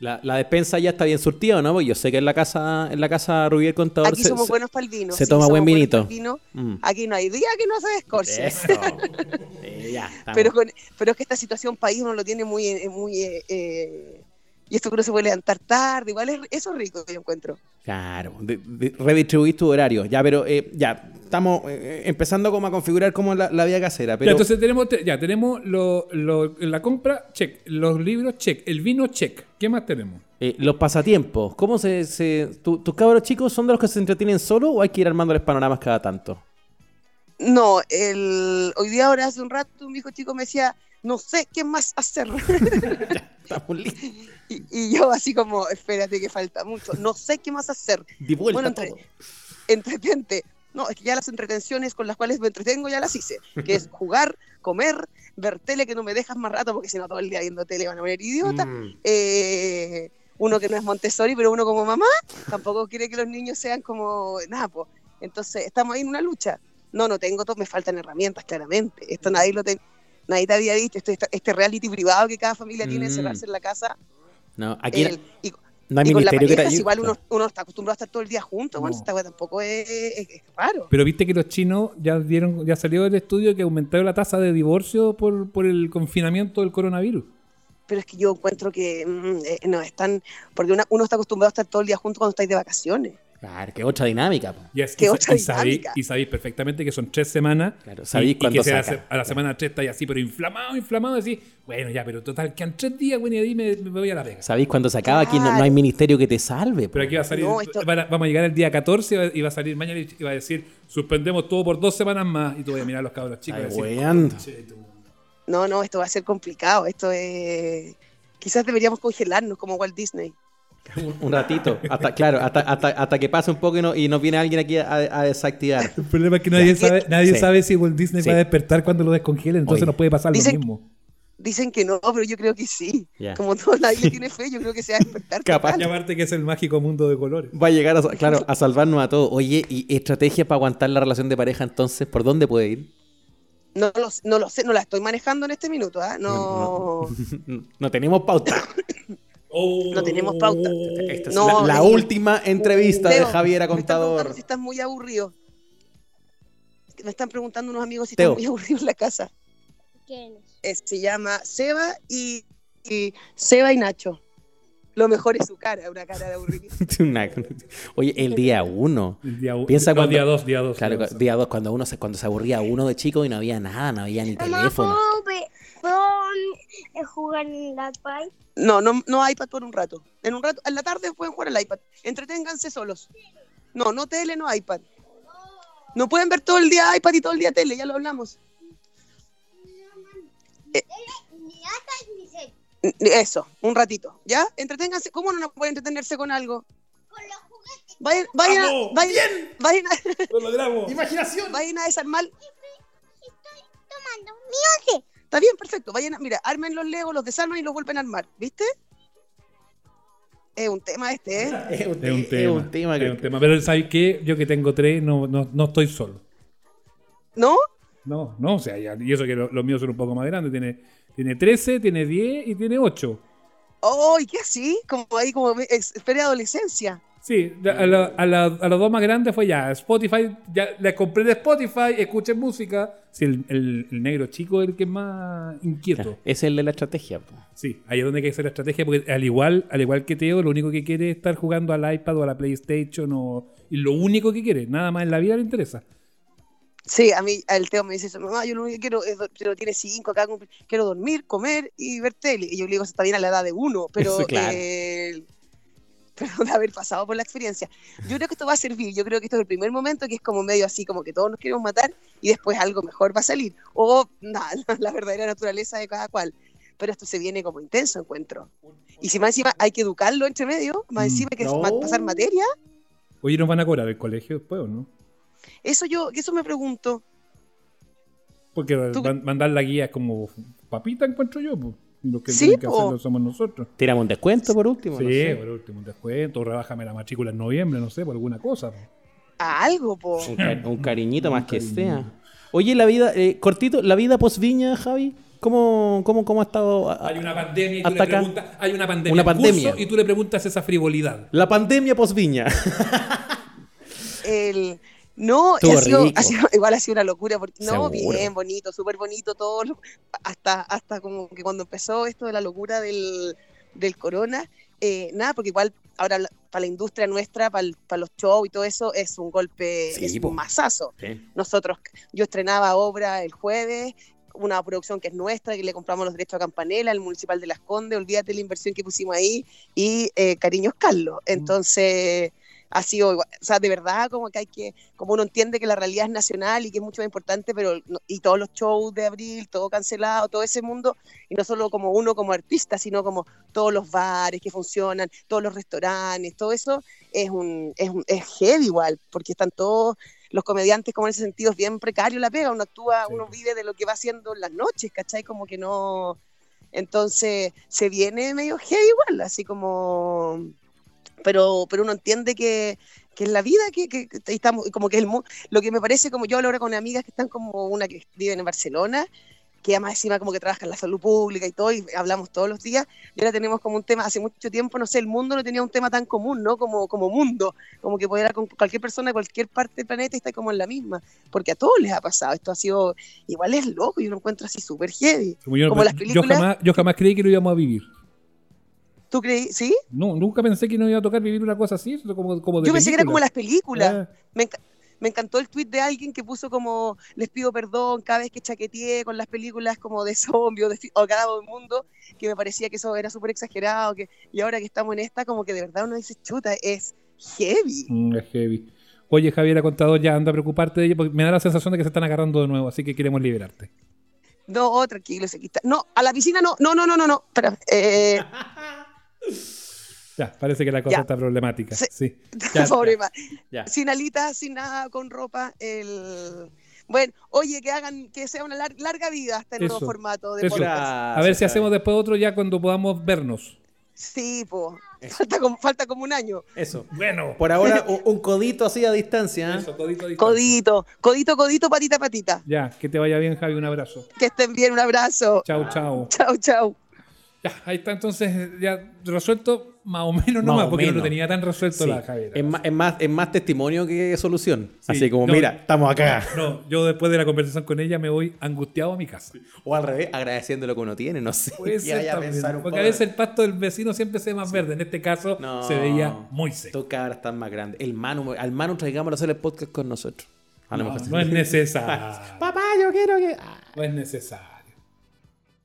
[SPEAKER 2] La, la despensa ya está bien surtida, ¿o ¿no? Porque yo sé que en la casa, en la casa Rubier Contador
[SPEAKER 5] Aquí
[SPEAKER 2] se,
[SPEAKER 5] somos buenos para el vino.
[SPEAKER 2] se
[SPEAKER 5] sí,
[SPEAKER 2] toma buen vinito.
[SPEAKER 5] vino.
[SPEAKER 2] Mm.
[SPEAKER 5] Aquí no hay día que no se descorche.
[SPEAKER 2] Eso. (laughs) Sí.
[SPEAKER 5] Pero, con- pero es que esta situación país uno lo tiene muy... eh, muy eh, eh, y esto que uno se puede levantar tarde, igual es, eso es rico que yo encuentro.
[SPEAKER 2] Claro, de- de- redistribuís tu horario. Ya, pero eh, ya, estamos eh, empezando como a configurar como la, la vida casera. Pero
[SPEAKER 3] Ya, entonces tenemos, te- ya, tenemos lo- lo- la compra, check. Los libros, check. El vino, check. ¿Qué más tenemos?
[SPEAKER 2] eh, los pasatiempos, ¿cómo se... se tu- ¿Tus cabros chicos son de los que se entretienen solo o hay que ir armándoles panoramas cada tanto?
[SPEAKER 5] No, el, hoy día ahora hace un rato un hijo chico me decía, no sé qué más hacer. (laughs) (laughs)
[SPEAKER 2] Estamos listos.
[SPEAKER 5] y, y yo así como, espérate que falta mucho, no sé qué más hacer.
[SPEAKER 2] Di vuelta
[SPEAKER 5] Bueno, entre-
[SPEAKER 2] todo.
[SPEAKER 5] entretente. No, es que ya las entretenciones con las cuales me entretengo ya las hice, que es (laughs) jugar, comer, ver tele que no me dejas más rato porque si no todo el día viendo tele van a poner idiota.
[SPEAKER 2] Mm.
[SPEAKER 5] Eh, uno que no es Montessori, pero uno como mamá tampoco quiere que los niños sean como nada, po. Entonces estamos ahí en una lucha. No, no tengo todo, me faltan herramientas, claramente. Esto nadie lo ten- nadie te había dicho, este, este reality privado que cada familia tiene,
[SPEAKER 2] Mm.
[SPEAKER 5] encerrarse en la casa.
[SPEAKER 2] No, aquí
[SPEAKER 5] el- y,
[SPEAKER 2] no hay
[SPEAKER 5] y con la
[SPEAKER 2] ministerio que te
[SPEAKER 5] pareja, igual uno, uno está acostumbrado a estar todo el día juntos, bueno,
[SPEAKER 3] No.
[SPEAKER 5] esta weá tampoco es, es- es raro.
[SPEAKER 3] Pero viste que los chinos ya dieron, ya salió del estudio que aumentaron la tasa de divorcio por, por el confinamiento del coronavirus.
[SPEAKER 5] Pero es que yo encuentro que mm, eh, no están, porque una- uno está acostumbrado a estar todo el día juntos cuando estáis de vacaciones.
[SPEAKER 2] Claro, que otra dinámica. po.
[SPEAKER 3] Y,
[SPEAKER 5] Qué otra
[SPEAKER 3] y sabéis,
[SPEAKER 5] dinámica.
[SPEAKER 3] y sabéis perfectamente que son tres semanas.
[SPEAKER 2] Claro, sabéis
[SPEAKER 3] y, y
[SPEAKER 2] cuándo
[SPEAKER 3] que se
[SPEAKER 2] saca.
[SPEAKER 3] hace- a la semana tres estáis así, pero inflamado, inflamado, así. Bueno, ya, pero total, quedan tres días, bueno, y ahí me, me voy a la pega.
[SPEAKER 2] ¿Sabéis cuándo se acaba? Aquí no, no hay ministerio que te salve. po.
[SPEAKER 3] Pero aquí va a salir,
[SPEAKER 5] No, esto-
[SPEAKER 3] van a- vamos a llegar el día 14 y va- a salir mañana y va a decir, suspendemos todo por dos semanas más. Y tú vas a mirar a los cabros chicos y
[SPEAKER 2] Ay,
[SPEAKER 3] decir.
[SPEAKER 5] No, no, esto va a ser complicado. Esto es. Quizás deberíamos congelarnos como Walt Disney.
[SPEAKER 2] Un, (laughs) un ratito. Hasta, claro, hasta, hasta, hasta que pase un poco y, no, y nos viene alguien aquí a, a desactivar.
[SPEAKER 3] El problema es que nadie, sabe, nadie
[SPEAKER 2] Sí.
[SPEAKER 3] sabe si Walt Disney
[SPEAKER 2] Sí.
[SPEAKER 3] va a despertar cuando lo descongelen, entonces
[SPEAKER 2] Oye.
[SPEAKER 3] nos puede pasar
[SPEAKER 5] Dicen-
[SPEAKER 3] lo mismo.
[SPEAKER 5] Dicen que no, pero yo creo que sí. Como todo nadie tiene fe, yo creo que se va a despertar. (laughs)
[SPEAKER 2] Capaz.
[SPEAKER 3] Y aparte que es el mágico mundo de colores.
[SPEAKER 2] Va a llegar, a, claro, a salvarnos a todos. Oye, ¿y estrategia para aguantar la relación de pareja entonces? ¿Por dónde puede ir?
[SPEAKER 5] No, lo, no lo sé, no la estoy manejando en este minuto. ¿ah? No,
[SPEAKER 2] No (laughs) tenemos pauta.
[SPEAKER 5] No tenemos pauta.
[SPEAKER 2] Esta es
[SPEAKER 5] No,
[SPEAKER 2] la, la
[SPEAKER 5] eh,
[SPEAKER 2] última entrevista de
[SPEAKER 5] Teo,
[SPEAKER 2] Javier
[SPEAKER 5] me están
[SPEAKER 2] Contador.
[SPEAKER 5] si estás muy aburrido. Me están preguntando unos amigos si
[SPEAKER 2] Teo.
[SPEAKER 5] estás muy aburrido en la casa.
[SPEAKER 6] ¿Quién es?
[SPEAKER 5] Eh, se llama Seba y, y Seba y Nacho. Lo mejor es su cara, (laughs) una cara de aburrimiento.
[SPEAKER 2] Oye, el día uno.
[SPEAKER 3] El día, u-
[SPEAKER 2] Piensa
[SPEAKER 3] no,
[SPEAKER 2] cuando-
[SPEAKER 3] día dos, día dos.
[SPEAKER 2] Claro,
[SPEAKER 3] día dos.
[SPEAKER 2] día dos, cuando uno se, cuando se aburría uno de chico y no había nada, no había ni teléfono.
[SPEAKER 6] ¿puedo, ve- eh, jugar en el iPad?
[SPEAKER 5] No, no, no iPad por un rato. En un rato, en la tarde pueden jugar al iPad. Entreténganse solos. No, no tele, no iPad. No pueden ver todo el día iPad y todo el día tele, ya lo hablamos.
[SPEAKER 6] Ni hasta ni se.
[SPEAKER 5] Eso, un ratito, ¿ya? Entreténganse. ¿Cómo no puede entretenerse con algo?
[SPEAKER 6] Con los juguetes.
[SPEAKER 5] Vayan, vayan, vayan, vayan, a,
[SPEAKER 3] Lo logramos.
[SPEAKER 2] Imaginación. (laughs)
[SPEAKER 5] vayan a desarmar.
[SPEAKER 6] Estoy tomando mi once.
[SPEAKER 5] Está bien, perfecto. Vayan, a- mira, armen los legos, los desarman y los vuelven a armar, ¿viste? Es un tema este, ¿eh? (laughs)
[SPEAKER 2] Es un,
[SPEAKER 3] Es un
[SPEAKER 2] es
[SPEAKER 3] tema.
[SPEAKER 2] un tema
[SPEAKER 3] es
[SPEAKER 2] que-
[SPEAKER 3] un tema. Pero ¿sabes qué? Yo que tengo tres, no, no, no estoy solo.
[SPEAKER 5] ¿No?
[SPEAKER 3] No, no, o sea, ya- y eso que lo- los míos son un poco más grandes. Tiene, tiene 13, tiene 10 y tiene 8.
[SPEAKER 5] Oh, ¿y qué así? Como ahí, como ex- adolescencia.
[SPEAKER 3] Sí, a, la- a la- a los dos más grandes fue ya Spotify, ya les compré de Spotify, escuchen música. Sí, el, el- el negro chico es el que es más inquieto.
[SPEAKER 2] Es el de la estrategia. po.
[SPEAKER 3] Sí, ahí es donde hay que hacer la estrategia, porque al igual, al igual que Teo, lo único que quiere es estar jugando al iPad o a la PlayStation o, y lo único que quiere, nada más en la vida le interesa.
[SPEAKER 5] Sí, a mí el Teo me dice eso, mamá, yo lo único que quiero es, pero tiene cinco, acá quiero dormir, comer y ver tele. Y yo le digo, eso está bien a la edad de uno, pero,
[SPEAKER 2] Eso, (laughs) claro.
[SPEAKER 5] eh, pero (laughs) de haber pasado por la experiencia. Yo creo que esto va a servir, yo creo que esto es el primer momento que es como medio así, como que todos nos queremos matar y después algo mejor va a salir. O nada, (laughs) la verdadera naturaleza de cada cual. Pero esto se viene como intenso, encuentro. Y si más encima hay que educarlo entre medio, más
[SPEAKER 3] Mm.
[SPEAKER 5] encima hay que
[SPEAKER 2] No.
[SPEAKER 5] pasar materia,
[SPEAKER 3] Oye, ¿nos van a cobrar el colegio después o no?
[SPEAKER 5] eso yo, eso me pregunto.
[SPEAKER 3] Porque mandar la guía es como papita, encuentro yo. Pues. Los que
[SPEAKER 5] Sí,
[SPEAKER 3] tienen que
[SPEAKER 5] po.
[SPEAKER 3] hacerlo somos nosotros.
[SPEAKER 2] Tiramos un descuento por último.
[SPEAKER 3] Sí,
[SPEAKER 2] no sé.
[SPEAKER 3] por último, un descuento, o rebájame la matrícula en noviembre, no sé, por alguna cosa. po.
[SPEAKER 5] A algo, po.
[SPEAKER 2] Un, ca- un cariñito más que
[SPEAKER 3] cariñito.
[SPEAKER 2] sea. Oye, la vida, eh, cortito, la vida post viña, Javi, ¿cómo, cómo, cómo ha estado? a-
[SPEAKER 3] Hay una pandemia y tú le preguntas, hay una pandemia,
[SPEAKER 2] Una pandemia.
[SPEAKER 3] curso y tú le preguntas esa frivolidad.
[SPEAKER 2] La pandemia post viña.
[SPEAKER 5] El, no, ha sido- ha sido- (laughs) igual ha sido una locura. Porque, no, bien, bonito, súper bonito todo. hasta, hasta como que cuando empezó esto de la locura del, del corona, eh, nada, porque igual ahora para la industria nuestra, para, para los shows y todo eso, es un golpe,
[SPEAKER 2] Sí,
[SPEAKER 5] es
[SPEAKER 2] po.
[SPEAKER 5] un masazo. Nosotros, yo estrenaba obra el jueves, una producción que es nuestra, que le compramos los derechos a Campanela, el Municipal de Las Condes, olvídate la inversión que pusimos ahí, y eh, Cariños Carlos. Entonces, ha sido, igual- o sea, de verdad, como que hay que, como uno entiende que la realidad es nacional y que es mucho más importante, pero, y todos los shows de abril, todo cancelado, todo ese mundo, y no solo como uno como artista, sino como todos los bares que funcionan, todos los restaurantes, todo eso es un, es un, es heavy igual, porque están todos los comediantes como en ese sentido es bien precario la pega, uno actúa,
[SPEAKER 3] Sí.
[SPEAKER 5] uno vive de lo que va haciendo en las noches, ¿cachai? Como que no... Entonces se viene medio heavy igual, así como... Pero, pero uno entiende que, que es la vida, que, que, que estamos, como que es el mu- lo que me parece, como yo hablo ahora con amigas que están como una que viven en Barcelona, que además encima como que trabaja en la salud pública y todo, y hablamos todos los días, y ahora tenemos como un tema, hace mucho tiempo, no sé, el mundo no tenía un tema tan común, ¿no? Como, como mundo, como que pudiera con cualquier persona de cualquier parte del planeta y está como en la misma, porque a todos les ha pasado, esto ha sido, igual es loco, yo lo encuentro así súper heavy.
[SPEAKER 3] Como yo,
[SPEAKER 5] Como las
[SPEAKER 3] yo
[SPEAKER 5] películas.
[SPEAKER 3] jamás, yo jamás creí que lo íbamos a vivir.
[SPEAKER 5] ¿Tú creí? ¿Sí?
[SPEAKER 3] No, nunca pensé que nos iba a tocar vivir una cosa así, como, como de
[SPEAKER 5] Yo pensé que era como las películas.
[SPEAKER 3] Ah,
[SPEAKER 5] Me, me encantó el tweet de alguien que puso como les pido perdón cada vez que chaqueteé con las películas como de (laughs) zombies o, de, o el mundo, que me parecía que eso era súper exagerado, que, y ahora que estamos en esta, como que de verdad uno dice, chuta, es heavy.
[SPEAKER 3] mm, es heavy. Oye, Javier Contador, ya anda a preocuparte de ello porque me da la sensación de que se están agarrando de nuevo, así que queremos liberarte.
[SPEAKER 5] No, tranquilo, se quita. No, a la piscina no, no, no, no, no, no. Espera, eh, (laughs)
[SPEAKER 3] Ya, parece que la cosa
[SPEAKER 5] Ya.
[SPEAKER 3] está problemática.
[SPEAKER 5] Sí.
[SPEAKER 3] Sí. (laughs) Ya, ya.
[SPEAKER 5] sin alitas, sin nada, con ropa. El... Bueno, oye, que hagan, que sea una lar- larga vida hasta el
[SPEAKER 3] Eso,
[SPEAKER 5] nuevo formato de
[SPEAKER 3] eso.
[SPEAKER 5] podcast.
[SPEAKER 3] A ver si hacemos después otro ya cuando podamos vernos.
[SPEAKER 5] Sí, po. Falta como, falta como un año.
[SPEAKER 2] Eso.
[SPEAKER 3] Bueno.
[SPEAKER 2] Por ahora, (laughs) un, un codito así a distancia. ¿eh?
[SPEAKER 3] Eso, codito a distancia.
[SPEAKER 5] Codito, codito, codito, patita, patita.
[SPEAKER 3] Ya, que te vaya bien, Javi. Un abrazo.
[SPEAKER 5] Que estén bien, un abrazo.
[SPEAKER 3] Chao, chao.
[SPEAKER 5] Chao, chao.
[SPEAKER 3] Ya, ahí está entonces ya resuelto más o menos
[SPEAKER 2] Más
[SPEAKER 3] nomás,
[SPEAKER 2] o
[SPEAKER 3] porque no lo tenía tan resuelto
[SPEAKER 2] Sí.
[SPEAKER 3] la Javier.
[SPEAKER 2] Es, más, es, más, es más testimonio que solución.
[SPEAKER 3] Sí.
[SPEAKER 2] Así como,
[SPEAKER 3] No.
[SPEAKER 2] mira, estamos acá.
[SPEAKER 3] No, yo después de la conversación con ella me voy angustiado a mi casa.
[SPEAKER 2] O al revés, agradeciendo lo que uno tiene, no sé. A pensar un
[SPEAKER 3] porque
[SPEAKER 2] poco.
[SPEAKER 3] a veces el pasto del vecino siempre se ve más verde. En este caso
[SPEAKER 2] No.
[SPEAKER 3] se veía muy seco.
[SPEAKER 2] Estos cabras están más grandes. El Manu, al Manu traigámoslo a hacer el podcast con nosotros. A lo
[SPEAKER 3] No,
[SPEAKER 2] mejor
[SPEAKER 3] no es necesario. (laughs)
[SPEAKER 2] Papá, yo quiero que. Ah.
[SPEAKER 3] No es necesario.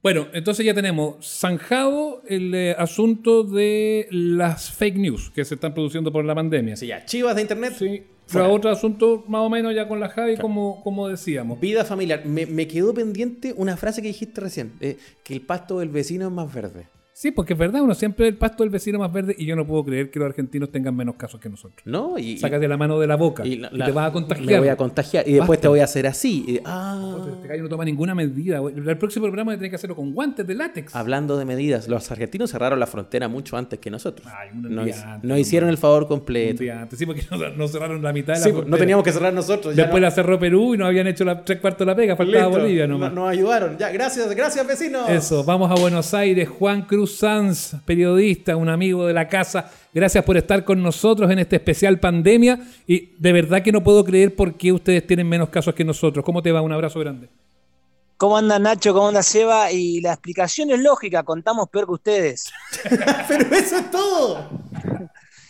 [SPEAKER 3] Bueno, entonces ya tenemos zanjado el eh, asunto de las fake news que se están produciendo por la pandemia.
[SPEAKER 2] Sí, ya. Chivas de internet.
[SPEAKER 3] Sí. Fue
[SPEAKER 2] Fuera.
[SPEAKER 3] otro asunto más o menos ya con la Javi, como, como decíamos.
[SPEAKER 2] Vida familiar. Me, me quedó pendiente una frase que dijiste recién, eh, que el pasto del vecino es más verde.
[SPEAKER 3] Sí, porque es verdad, uno siempre el pasto del vecino más verde y yo no puedo creer que los argentinos tengan menos casos que nosotros.
[SPEAKER 2] ¿No? Y,
[SPEAKER 3] Sácate la mano de la boca y,
[SPEAKER 2] la-
[SPEAKER 3] te vas a contagiar.
[SPEAKER 2] Me voy a contagiar. Y después
[SPEAKER 3] Basta.
[SPEAKER 2] te voy a hacer así. Y- ah.
[SPEAKER 3] Este gallo no toma ninguna medida. El próximo programa tiene que hacerlo con guantes de látex.
[SPEAKER 2] Hablando de medidas, los argentinos cerraron la frontera mucho antes que nosotros.
[SPEAKER 3] Ay, un
[SPEAKER 2] no,
[SPEAKER 3] día
[SPEAKER 2] hic-
[SPEAKER 3] antes,
[SPEAKER 2] no hicieron el favor
[SPEAKER 3] Un
[SPEAKER 2] completo.
[SPEAKER 3] día antes. Sí, porque no, no cerraron la mitad de la
[SPEAKER 2] Sí, pues, no teníamos que cerrar nosotros.
[SPEAKER 3] Después
[SPEAKER 2] no-
[SPEAKER 3] la cerró Perú y nos habían hecho la tres cuartos de la pega. Faltaba
[SPEAKER 2] Listo.
[SPEAKER 3] Bolivia nomás.
[SPEAKER 2] No- Nos ayudaron. Ya, gracias, gracias, vecinos.
[SPEAKER 3] Eso, vamos a Buenos Aires. Juan Cruz Sanz, periodista, un amigo de la casa. Gracias por estar con nosotros en este especial pandemia. Y de verdad que no puedo creer por qué ustedes tienen menos casos que nosotros. ¿Cómo te va? Un abrazo grande.
[SPEAKER 7] ¿Cómo anda Nacho? ¿Cómo anda Seba? Y la explicación es lógica, contamos peor que ustedes. (laughs)
[SPEAKER 2] Pero eso es todo.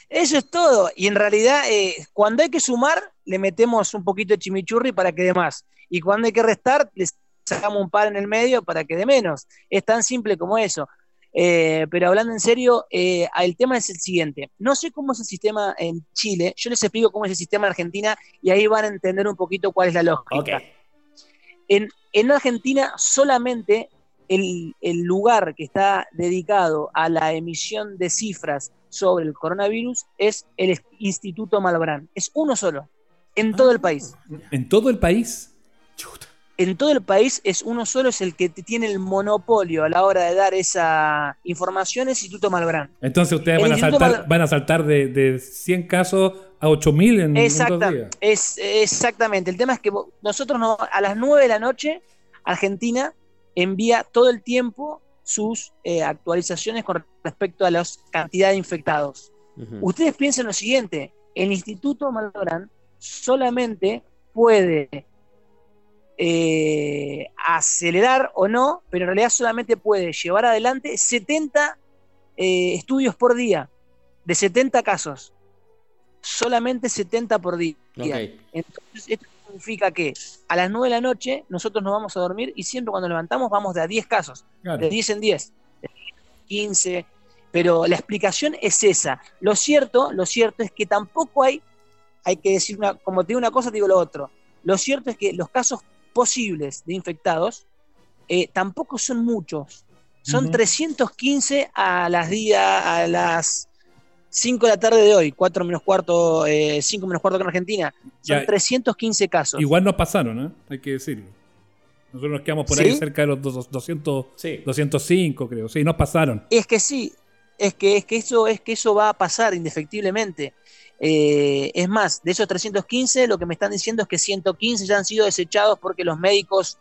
[SPEAKER 7] Eso es todo. Y en realidad, eh, cuando hay que sumar, le metemos un poquito de chimichurri para que dé más. Y cuando hay que restar, le sacamos un par en el medio para que dé menos. Es tan simple como eso. Eh, pero hablando en serio, eh, el tema es el siguiente. No sé cómo es el sistema en Chile, yo les explico cómo es el sistema en Argentina y ahí van a entender un poquito cuál es la lógica. En, en Argentina solamente el, el lugar que está dedicado a la emisión de cifras sobre el coronavirus es el Instituto Malbrán. Es uno solo, en todo el país.
[SPEAKER 3] En todo el país.
[SPEAKER 7] En todo el país es uno solo, es el que tiene el monopolio a la hora de dar esa información, es Instituto Malbrán.
[SPEAKER 3] Entonces ustedes van a saltar,
[SPEAKER 7] Mal-
[SPEAKER 3] van a saltar de, de 100 casos a 8000 en, en dos
[SPEAKER 7] Exacta-
[SPEAKER 3] días.
[SPEAKER 7] es, exactamente. El tema es que nosotros no- a las 9 de la noche, Argentina envía todo el tiempo sus eh, actualizaciones con respecto a la cantidad de infectados. Ustedes piensen lo siguiente, el Instituto Malbrán solamente puede eh, acelerar o no, pero en realidad solamente puede llevar adelante 70 eh, estudios por día, de 70 casos. Solamente 70 por día.
[SPEAKER 2] Ok.
[SPEAKER 7] Entonces, esto significa que a las 9 de la noche nosotros nos vamos a dormir y siempre cuando levantamos vamos de a 10 casos
[SPEAKER 3] Claro.
[SPEAKER 7] de 10 en 10, de 15, pero la explicación es esa. Lo cierto, lo cierto es que tampoco hay, hay que decir una, como te digo una cosa, te digo lo otro. Lo cierto es que los casos posibles de infectados eh, tampoco son muchos. Son
[SPEAKER 3] Ujú.
[SPEAKER 7] 315 a las días, a las 5 de la tarde de hoy, 4 menos cuarto, eh, 5 menos cuarto que en Argentina. Son
[SPEAKER 3] Ya.
[SPEAKER 7] 315 casos.
[SPEAKER 3] Igual nos pasaron, ¿eh? hay que decirlo. Nosotros nos quedamos por
[SPEAKER 7] ¿Sí?
[SPEAKER 3] ahí cerca de los dos- 200,
[SPEAKER 2] Sí.
[SPEAKER 3] 205, creo. Sí, nos pasaron.
[SPEAKER 7] Es que sí, es que, es que, eso, es que eso va a pasar indefectiblemente. Eh, es más, de esos 315, lo que me están diciendo es que 115 ya han sido desechados porque los médicos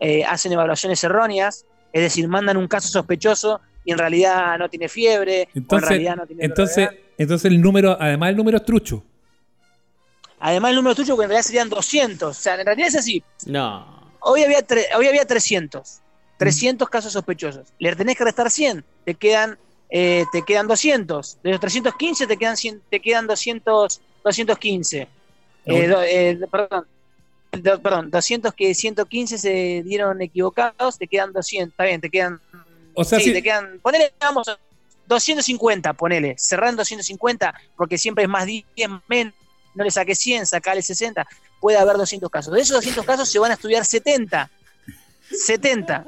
[SPEAKER 7] eh, hacen evaluaciones erróneas, es decir, mandan un caso sospechoso y en realidad no tiene fiebre, o en
[SPEAKER 3] Entonces,
[SPEAKER 7] realidad no tiene
[SPEAKER 3] entonces, entonces el número, además el número es trucho.
[SPEAKER 7] Además, el número tuyo, que en realidad serían 200. O sea, en realidad es así.
[SPEAKER 2] No.
[SPEAKER 7] Hoy había, tre- hoy había 300. 300 casos sospechosos. Le tenés que restar 100. Te quedan, eh, te quedan 200. De los 315 te quedan, 100 te quedan 200, 215. Eh, do- eh, perdón. Do- perdón, 200 que 115 se dieron equivocados, te quedan 200. Está bien, te quedan.
[SPEAKER 3] O sea,
[SPEAKER 7] sí,
[SPEAKER 3] si-
[SPEAKER 7] te quedan. Ponele, vamos, 250, ponele. Cerrar en 250, porque siempre es más 10, menos. No le saqué 100, sacale 60. Puede haber 200 casos. De esos 200 casos se van a estudiar 70. 70.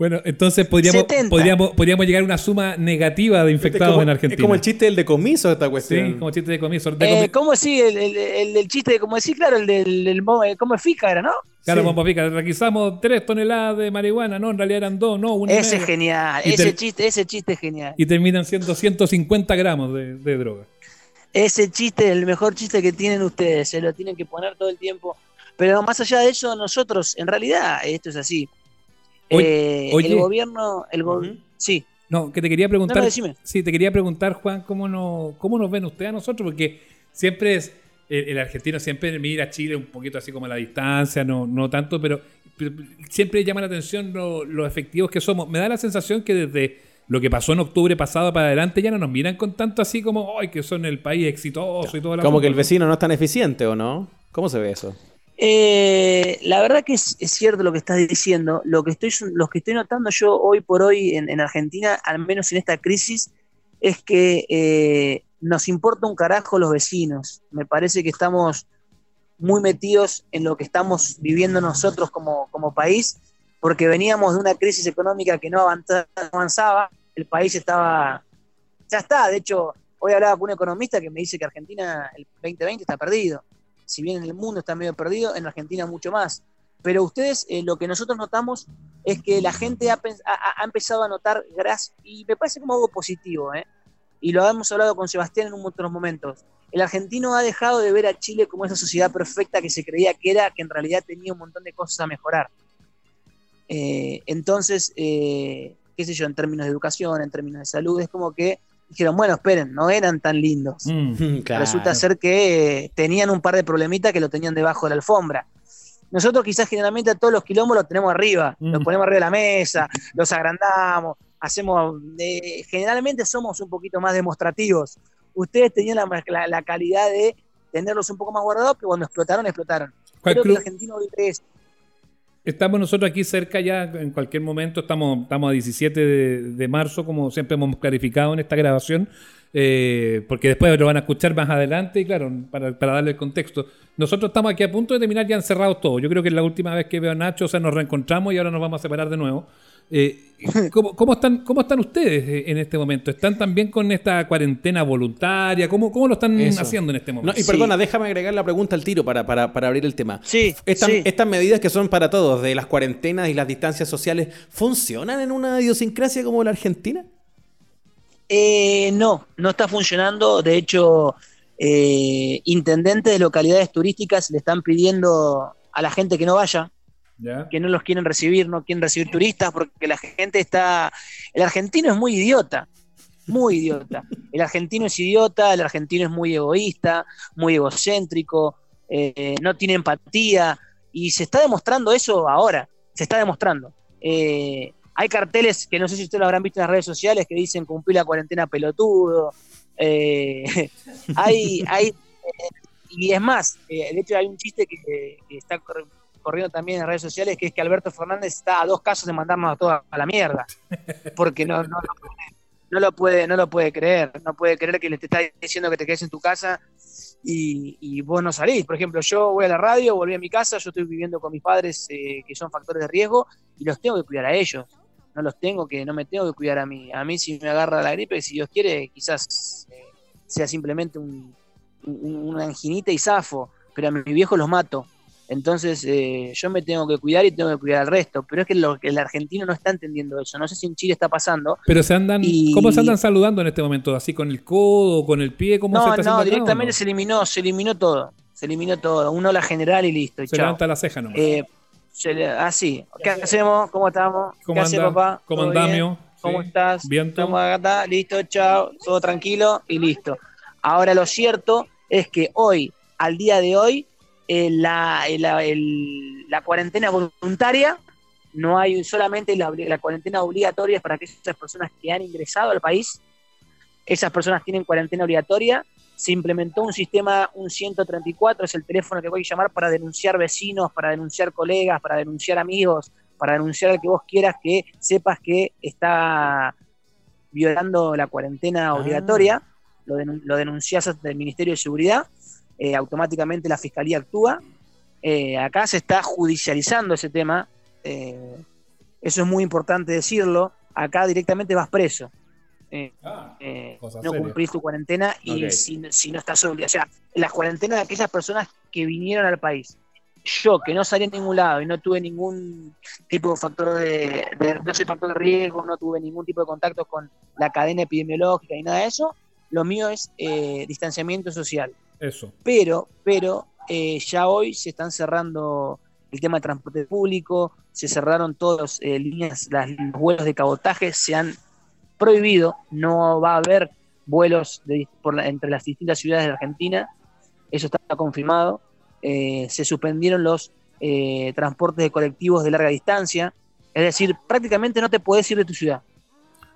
[SPEAKER 3] Bueno, entonces podríamos,
[SPEAKER 7] 70.
[SPEAKER 3] podríamos, podríamos llegar a una suma negativa de infectados
[SPEAKER 2] como,
[SPEAKER 3] en Argentina.
[SPEAKER 2] Es como el chiste del decomiso esta cuestión.
[SPEAKER 3] Sí, como chiste de comiso. De
[SPEAKER 7] Eh, ¿Cómo sí? El, el, el chiste, como decir, claro, el del, eh, ¿cómo es FICA era, no?
[SPEAKER 3] Claro,
[SPEAKER 2] sí.
[SPEAKER 3] Pompa Pica, requisamos tres toneladas de marihuana, no, en realidad eran dos, no, una
[SPEAKER 7] Ese es genial,
[SPEAKER 3] Y
[SPEAKER 7] ese
[SPEAKER 3] te-
[SPEAKER 7] chiste, ese chiste es genial.
[SPEAKER 3] Y terminan siendo 150 gramos de, de droga.
[SPEAKER 7] Ese chiste es el mejor chiste que tienen ustedes, se lo tienen que poner todo el tiempo. Pero más allá de eso, nosotros, en realidad, esto es así.
[SPEAKER 3] Oye-
[SPEAKER 7] Eh,
[SPEAKER 3] oye.
[SPEAKER 7] el gobierno, el go- sí,
[SPEAKER 3] No, que te quería preguntar.
[SPEAKER 7] No, no, decime.
[SPEAKER 3] Sí, te quería preguntar, Juan, ¿cómo, no, cómo nos ven ustedes a nosotros? Porque siempre es. El, el argentino siempre mira a Chile un poquito así como a la distancia, no, no tanto, pero, pero siempre llama la atención lo, lo efectivos que somos. Me da la sensación que desde lo que pasó en octubre pasado para adelante ya no nos miran con tanto así como, ¡ay, que son el país exitoso y todo la
[SPEAKER 2] Como que el
[SPEAKER 3] cosa".
[SPEAKER 2] vecino no es tan eficiente, ¿o no? ¿Cómo se ve eso?
[SPEAKER 7] Eh, la verdad que es, cierto lo que estás diciendo. Lo que estoy, lo que estoy notando yo hoy por hoy en, en Argentina, al menos en esta crisis, es que eh, nos importa un carajo los vecinos. Me parece que estamos muy metidos en lo que estamos viviendo nosotros como, como país, porque veníamos de una crisis económica que no avanza- no avanzaba, el país estaba, ya está, de hecho, hoy hablaba con un economista que me dice que Argentina el 2020 está perdido, si bien en el mundo está medio perdido, en Argentina mucho más. Pero ustedes, eh, lo que nosotros notamos es que la gente ha, empezado a notar gracias, y me parece como algo positivo, ¿eh? y lo hemos hablado con Sebastián en otros momentos. El argentino ha dejado de ver a Chile como esa sociedad perfecta que se creía que era, que en realidad tenía un montón de cosas a mejorar. Eh, entonces, qué sé yo, en términos de educación, en términos de salud, es como que dijeron, bueno, esperen, no eran tan lindos.
[SPEAKER 3] Mm. (laughs)
[SPEAKER 2] Claro.
[SPEAKER 7] Resulta ser que eh, tenían un par de problemitas que lo tenían debajo de la alfombra. Nosotros quizás generalmente a todos los quilombos los tenemos arriba,
[SPEAKER 3] Mm.
[SPEAKER 7] los ponemos arriba de la mesa, los agrandamos, hacemos, eh, generalmente somos un poquito más demostrativos. Ustedes tenían la, la- la calidad de tenerlos un poco más guardados, que cuando explotaron, explotaron. Creo que el argentino vive eso.
[SPEAKER 3] Estamos nosotros aquí cerca ya, en cualquier momento, estamos, estamos a 17 de, marzo, como siempre hemos clarificado en esta grabación, eh, porque después lo van a escuchar más adelante y claro, para, para darle el contexto. Nosotros estamos aquí a punto de terminar ya encerrados todos. Yo creo que es la última vez que veo a Nacho, o sea, nos reencontramos y ahora nos vamos a separar de nuevo. Eh, (laughs) ¿cómo, cómo están, ¿Cómo están ustedes eh, en este momento? ¿Están también con esta cuarentena voluntaria? ¿Cómo, cómo lo están
[SPEAKER 2] Eso.
[SPEAKER 3] haciendo en este
[SPEAKER 2] No,
[SPEAKER 3] momento?
[SPEAKER 2] y perdona, déjame agregar la pregunta al tiro para, para, para abrir el tema.
[SPEAKER 7] Sí,
[SPEAKER 2] Estas,
[SPEAKER 7] sí.
[SPEAKER 2] estas medidas que son para todos, de las cuarentenas y las distancias sociales, ¿funcionan en una idiosincrasia como la Argentina?
[SPEAKER 7] Eh, no, no está funcionando. De hecho, eh, intendentes de localidades turísticas le están pidiendo a la gente que no vaya, Que no los quieren recibir, no quieren recibir turistas, porque la gente está. El argentino es muy idiota, muy idiota. El argentino es idiota, el argentino es muy egoísta, muy egocéntrico, eh, no tiene empatía, y se está demostrando eso ahora, se está demostrando. Eh, hay carteles que no sé si ustedes lo habrán visto en las redes sociales que dicen cumplir la cuarentena pelotudo. Eh, (laughs) hay, hay y es más, de hecho hay un chiste que, está corriendo también en redes sociales que es que Alberto Fernández está a dos casos de mandarnos a todos a la mierda. Porque no, no, lo puede- no lo puede, no lo puede creer, no puede creer que le te está diciendo que te quedes en tu casa y, y vos no salís. Por ejemplo, yo voy a la radio, volví a mi casa, yo estoy viviendo con mis padres eh, que son factores de riesgo y los tengo que cuidar a ellos. No los tengo que, no me tengo que cuidar a mí. A mí si me agarra la gripe, si Dios quiere, quizás eh, sea simplemente un, un- una anginita y zafo, pero a mi viejo los mato. Entonces eh, yo me tengo que cuidar y tengo que cuidar al resto. Pero es que lo- el argentino no está entendiendo eso. No sé si en Chile está pasando.
[SPEAKER 3] Pero se andan,
[SPEAKER 7] Y-
[SPEAKER 3] ¿cómo se andan saludando en este momento? ¿Así con el codo, con el pie? ¿Cómo se
[SPEAKER 7] No,
[SPEAKER 3] está
[SPEAKER 7] no,
[SPEAKER 3] haciendo
[SPEAKER 7] directamente
[SPEAKER 3] no?
[SPEAKER 7] se eliminó, se eliminó todo. Se eliminó todo. Una ola general y listo. Y
[SPEAKER 3] Se
[SPEAKER 7] chao.
[SPEAKER 3] levanta la ceja nomás.
[SPEAKER 7] Eh, se le- ah, sí. ¿Qué hacemos? ¿Cómo estamos?
[SPEAKER 3] ¿Cómo
[SPEAKER 7] ¿Qué hace, papá?
[SPEAKER 3] ¿Cómo
[SPEAKER 7] ¿Todo
[SPEAKER 3] andamio?
[SPEAKER 7] bien? ¿Cómo
[SPEAKER 3] Sí.
[SPEAKER 7] estás?
[SPEAKER 3] Viento.
[SPEAKER 7] Estamos acá, listo, chao, todo tranquilo y listo. Ahora lo cierto es que hoy, al día de hoy, eh, la, la- el- la cuarentena voluntaria, no hay solamente la, la cuarentena obligatoria para aquellas personas que han ingresado al país, esas personas tienen cuarentena obligatoria, se implementó un sistema, un 134, es el teléfono que voy a llamar para denunciar vecinos, para denunciar colegas, para denunciar amigos, para denunciar al que vos quieras que sepas que está violando la cuarentena obligatoria, lo, denun- lo denunciás ante el Ministerio de Seguridad, eh, automáticamente la Fiscalía actúa. Eh, acá se está judicializando ese tema, eh, eso es muy importante decirlo, acá directamente vas preso.
[SPEAKER 3] Ah,
[SPEAKER 7] no cumplís tu cuarentena y
[SPEAKER 2] Ok.
[SPEAKER 7] si, si no estás obligado. O sea, las cuarentenas de aquellas personas que vinieron al país. Yo, que no salí a ningún lado y no tuve ningún tipo de factor de, de- no soy factor de riesgo, no tuve ningún tipo de contacto con la cadena epidemiológica y nada de eso, lo mío es distanciamiento social.
[SPEAKER 3] Eso.
[SPEAKER 7] Pero, pero eh, ya hoy se están cerrando el tema de transporte público, se cerraron todas eh, líneas, las, los vuelos de cabotaje se han prohibido, no va a haber vuelos por la- entre las distintas ciudades de Argentina, eso está confirmado. Eh, se suspendieron los eh, transportes de colectivos de larga distancia, es decir, prácticamente no te puedes ir de tu ciudad.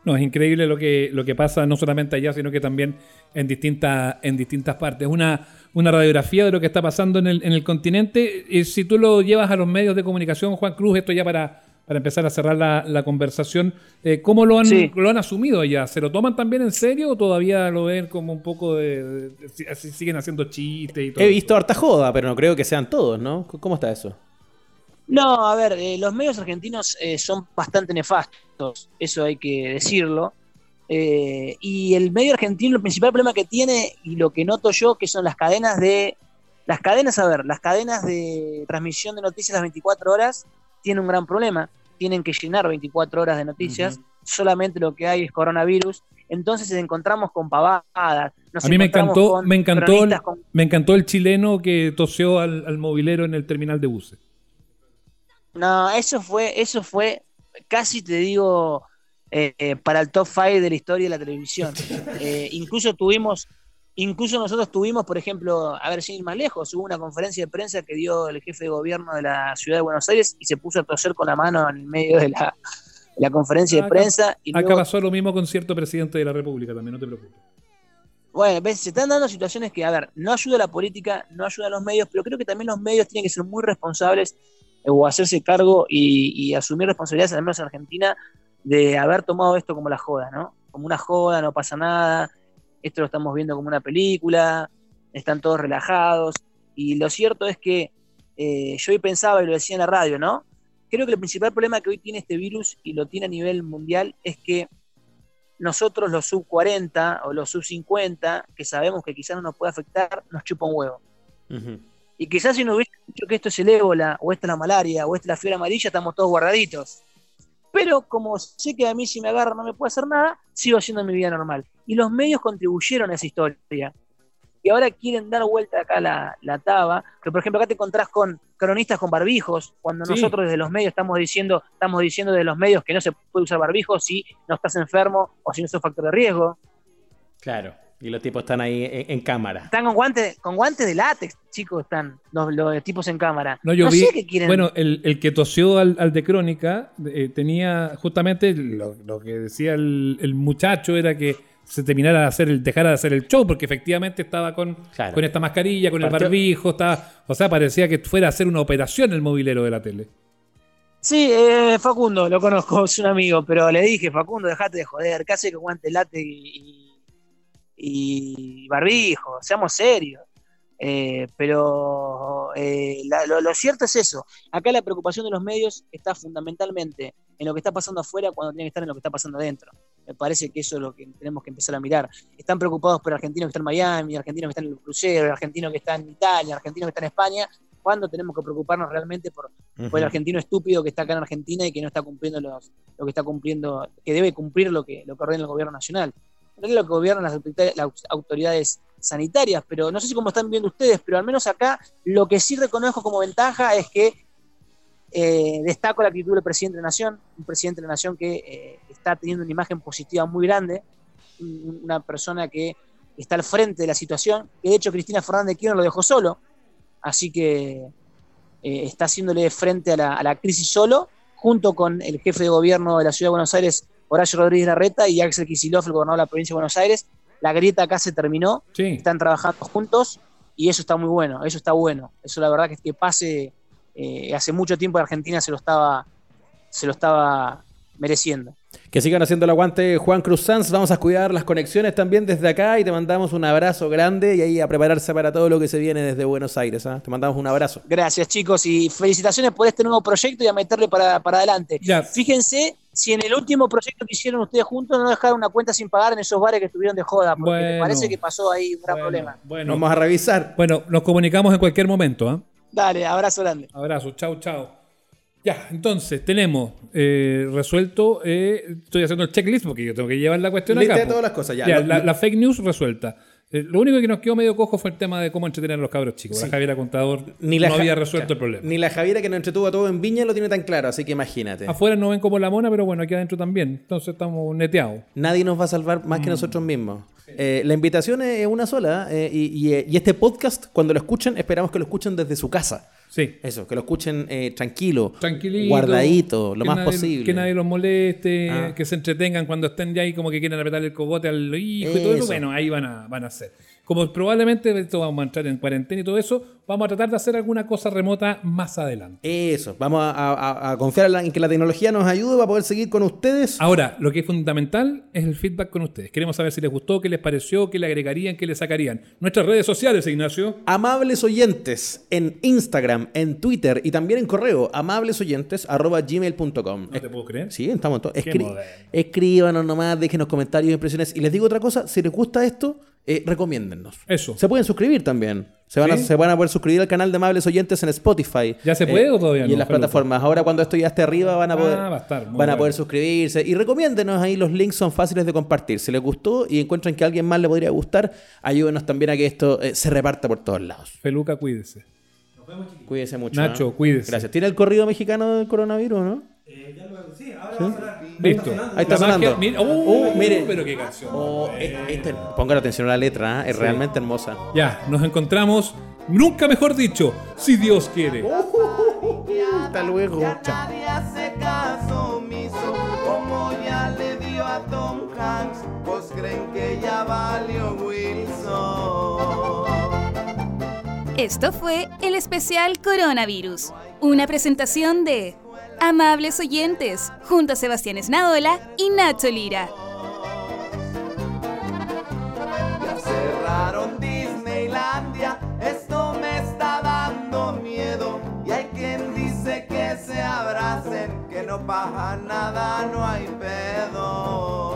[SPEAKER 3] No, es increíble lo que, lo que pasa no solamente allá, sino que también en distintas, en distintas partes. Una, una radiografía de lo que está pasando en el, en el continente. Y si tú lo llevas a los medios de comunicación, Juan Cruz, esto ya para, para empezar a cerrar la, la conversación. Eh, ¿Cómo lo han,
[SPEAKER 7] Sí.
[SPEAKER 3] lo han asumido allá? ¿Se lo toman también en serio o todavía lo ven como un poco de... de- de- así siguen haciendo chistes y todo?
[SPEAKER 2] He visto harta joda, pero no creo que sean todos, ¿no? ¿Cómo está eso?
[SPEAKER 7] No, a ver, eh, los medios argentinos eh, son bastante nefastos, eso hay que decirlo. Eh, y el medio argentino, el principal problema que tiene, y lo que noto yo, que son las cadenas de. Las cadenas, a ver, las cadenas de transmisión de noticias las 24 horas tienen un gran problema. Tienen que llenar 24 horas de noticias, solamente lo que hay es coronavirus. Entonces nos encontramos con pavadas. nos
[SPEAKER 3] A mí me encantó, me encantó,
[SPEAKER 7] con-
[SPEAKER 3] me encantó el chileno que tosió al, al movilero en el terminal de buses.
[SPEAKER 7] No, eso fue, eso fue, casi te digo, eh, eh, para el top 5 de la historia de la televisión. (laughs) Eh, incluso tuvimos, incluso nosotros tuvimos, por ejemplo, a ver, sin ir más lejos, hubo una conferencia de prensa que dio el jefe de gobierno de la ciudad de Buenos Aires y se puso a toser con la mano en el medio de la, conferencia de prensa. Y
[SPEAKER 3] Acá
[SPEAKER 7] luego,
[SPEAKER 3] pasó lo mismo con cierto presidente de la República también, no te preocupes.
[SPEAKER 7] Bueno, ves, se están dando situaciones que, a ver, no ayuda a la política, no ayuda a los medios, pero creo que también los medios tienen que ser muy responsables o hacerse cargo y, asumir responsabilidades, al menos en Argentina, de haber tomado esto como la joda, ¿no? Como una joda, no pasa nada, esto lo estamos viendo como una película, están todos relajados, y lo cierto es que eh, yo hoy pensaba y lo decía en la radio, ¿no? Creo que el principal problema que hoy tiene este virus y lo tiene a nivel mundial es que nosotros los sub 40 o los sub 50, que sabemos que quizás no nos puede afectar, nos chupa un huevo. Y quizás si no hubiese dicho que esto es el ébola, o esta es la malaria, o esta es la fiebre amarilla, estamos todos guardaditos. Pero como sé que a mí si me agarra no me puede hacer nada, sigo haciendo mi vida normal. Y los medios contribuyeron a esa historia. Y ahora quieren dar vuelta acá la, la taba. Pero por ejemplo, acá te encontrás con cronistas con barbijos, cuando
[SPEAKER 3] Sí.
[SPEAKER 7] nosotros desde los medios estamos diciendo, estamos diciendo desde los medios que no se puede usar barbijos si no estás enfermo o si no sos factor de riesgo.
[SPEAKER 2] Claro. Y los tipos están ahí en, en cámara.
[SPEAKER 7] Están con guantes, con guantes de látex, chicos, están los, los tipos en cámara.
[SPEAKER 3] No, yo vi.
[SPEAKER 7] sé qué quieren.
[SPEAKER 3] Bueno, el, el que tosió al, al de Crónica eh, tenía justamente lo, lo que decía el, el muchacho era que se terminara de hacer el, dejara de hacer el show, porque efectivamente estaba con,
[SPEAKER 2] Claro.
[SPEAKER 3] con esta mascarilla, con el barbijo, estaba, o sea, parecía que fuera a hacer una operación el movilero de la tele.
[SPEAKER 7] Sí, eh, Facundo, lo conozco, es un amigo, pero le dije, Facundo, dejate de joder, casi que guante late y, y barbijo, seamos serios. Eh, pero eh, la- lo, lo cierto es eso. Acá la preocupación de los medios está fundamentalmente en lo que está pasando afuera cuando tiene que estar en lo que está pasando adentro. Me parece que eso es lo que tenemos que empezar a mirar. Están preocupados por el argentino que está en Miami, el argentino que está en el crucero, el argentino que está en Italia, el argentino que está en España, cuando tenemos que preocuparnos realmente por, por el argentino estúpido que está acá en Argentina y que no está cumpliendo los, lo que está cumpliendo, que debe cumplir lo que, lo que ordena el gobierno nacional. No es lo que gobiernan las autoridades, sanitarias, pero no sé si como están viendo ustedes, pero al menos acá lo que sí reconozco como ventaja es que eh, destaco la actitud del presidente de la Nación, un presidente de la Nación que eh, está teniendo una imagen positiva muy grande, un- una persona que está al frente de la situación, que de hecho Cristina Fernández de Kirchner lo dejó solo, así que eh, está haciéndole frente a la, a la crisis solo, junto con el jefe de gobierno de la Ciudad de Buenos Aires, Horacio Rodríguez Larreta, y Axel Kicillof, el gobernador de la provincia de Buenos Aires. La grieta acá se terminó,
[SPEAKER 3] Sí.
[SPEAKER 7] están trabajando juntos y eso está muy bueno, eso está bueno. Eso la verdad que, que pase eh, hace mucho tiempo en Argentina se lo estaba, se lo estaba mereciendo.
[SPEAKER 2] Que sigan haciendo el aguante Juan Cruz Sanz. Vamos a cuidar las conexiones también desde acá y te mandamos un abrazo grande y ahí a prepararse para todo lo que se viene desde Buenos Aires. ¿ah? Te mandamos un abrazo.
[SPEAKER 7] Gracias chicos y felicitaciones por este nuevo proyecto y a meterle para, para adelante.
[SPEAKER 3] Ya.
[SPEAKER 7] Fíjense si en el último proyecto que hicieron ustedes juntos no dejaron una cuenta sin pagar en esos bares que estuvieron de joda, porque me parece que pasó ahí un gran
[SPEAKER 3] Bueno,
[SPEAKER 7] problema.
[SPEAKER 3] Bueno,
[SPEAKER 2] Vamos a revisar.
[SPEAKER 3] bueno, nos comunicamos en cualquier momento. ¿ah?
[SPEAKER 7] Dale, abrazo grande.
[SPEAKER 3] Abrazo, chao, chao. Ya, entonces tenemos eh, resuelto. eh, estoy haciendo el checklist porque yo tengo que llevar la cuestión
[SPEAKER 2] Lista
[SPEAKER 3] acá.
[SPEAKER 2] de todas las cosas, ya.
[SPEAKER 3] La, fake news resuelta. Eh, lo único que nos quedó medio cojo fue el tema de cómo entretener a los cabros chicos. La Javiera Contador
[SPEAKER 2] Ni la
[SPEAKER 3] no
[SPEAKER 2] Ja-
[SPEAKER 3] había resuelto el problema.
[SPEAKER 2] Ni la Javiera que nos entretuvo a todo en Viña lo tiene tan claro, así que imagínate.
[SPEAKER 3] Afuera no ven como la mona, pero bueno, aquí adentro también. Entonces estamos neteados.
[SPEAKER 2] Nadie nos va a salvar más
[SPEAKER 3] Mm.
[SPEAKER 2] que nosotros mismos. Eh, la invitación es una sola eh, y, y, eh, y este podcast, cuando lo escuchen, esperamos que lo escuchen desde su casa.
[SPEAKER 3] Sí.
[SPEAKER 2] Eso, que lo escuchen eh, tranquilo,
[SPEAKER 3] Tranquilito.
[SPEAKER 2] guardadito, lo más
[SPEAKER 3] nadie-
[SPEAKER 2] posible.
[SPEAKER 3] Que nadie los moleste,
[SPEAKER 2] Ah.
[SPEAKER 3] que se entretengan cuando estén ya ahí como que quieren apretar el cogote al hijo y todo eso.
[SPEAKER 2] Eso.
[SPEAKER 3] Bueno, ahí van a, van a hacer. Como probablemente esto vamos a entrar en cuarentena y todo eso, vamos a tratar de hacer alguna cosa remota más adelante.
[SPEAKER 2] Eso, vamos a, a- a confiar en, la- en que la tecnología nos ayude para poder seguir con ustedes.
[SPEAKER 3] Ahora, lo que es fundamental es el feedback con ustedes. Queremos saber si les gustó, qué les pareció, qué le agregarían, qué le sacarían. Nuestras redes sociales, Ignacio.
[SPEAKER 2] Amables oyentes en Instagram, en Twitter y también en correo, amablesoyentes.gmail.com.
[SPEAKER 3] No te puedo creer.
[SPEAKER 2] Sí, estamos todos. Escri- escríbanos nomás, déjenos comentarios, impresiones. Y les digo otra cosa, si les gusta esto, eh, recomiéndennos.
[SPEAKER 3] Eso.
[SPEAKER 2] Se pueden suscribir también. Se van, a, se van a poder suscribir al canal de Amables Oyentes en Spotify.
[SPEAKER 3] ¿Ya se puede o todavía
[SPEAKER 2] Y
[SPEAKER 3] no,
[SPEAKER 2] en las plataformas. Ahora cuando esto ya esté arriba van a poder,
[SPEAKER 3] Ah, va a estar
[SPEAKER 2] van a poder suscribirse. Y recomiéndenos ahí, los links son fáciles de compartir. Si les gustó y encuentran que a alguien más le podría gustar, ayúdenos también a que esto eh, se reparta por todos lados.
[SPEAKER 3] Feluca, cuídese.
[SPEAKER 2] Cuídese mucho.
[SPEAKER 3] Nacho,
[SPEAKER 2] ¿eh?
[SPEAKER 3] cuídese.
[SPEAKER 2] Gracias. ¿Tiene el corrido mexicano del coronavirus, no?
[SPEAKER 3] Listo.
[SPEAKER 2] Ahí está sonando.
[SPEAKER 3] Mira, uh,
[SPEAKER 2] Uh, mire.
[SPEAKER 3] Pero qué canción.
[SPEAKER 2] Oh, eh, este- pongan atención a la letra, ¿eh? es realmente hermosa.
[SPEAKER 3] Ya, nos encontramos, nunca mejor dicho, si Dios quiere.
[SPEAKER 2] Hasta luego. Chao.
[SPEAKER 8] Nadie hace caso omiso, como ya le dio a Tom Hanks, pues creen que ya valió Wilson.
[SPEAKER 1] Esto fue el especial Coronavirus, una presentación de Amables Oyentes, junto a Sebastián Esnaola y Nacho Lira.
[SPEAKER 8] Ya cerraron Disneylandia, esto me está dando miedo. Y hay quien dice que se abracen, que no pasa nada, no hay pedo.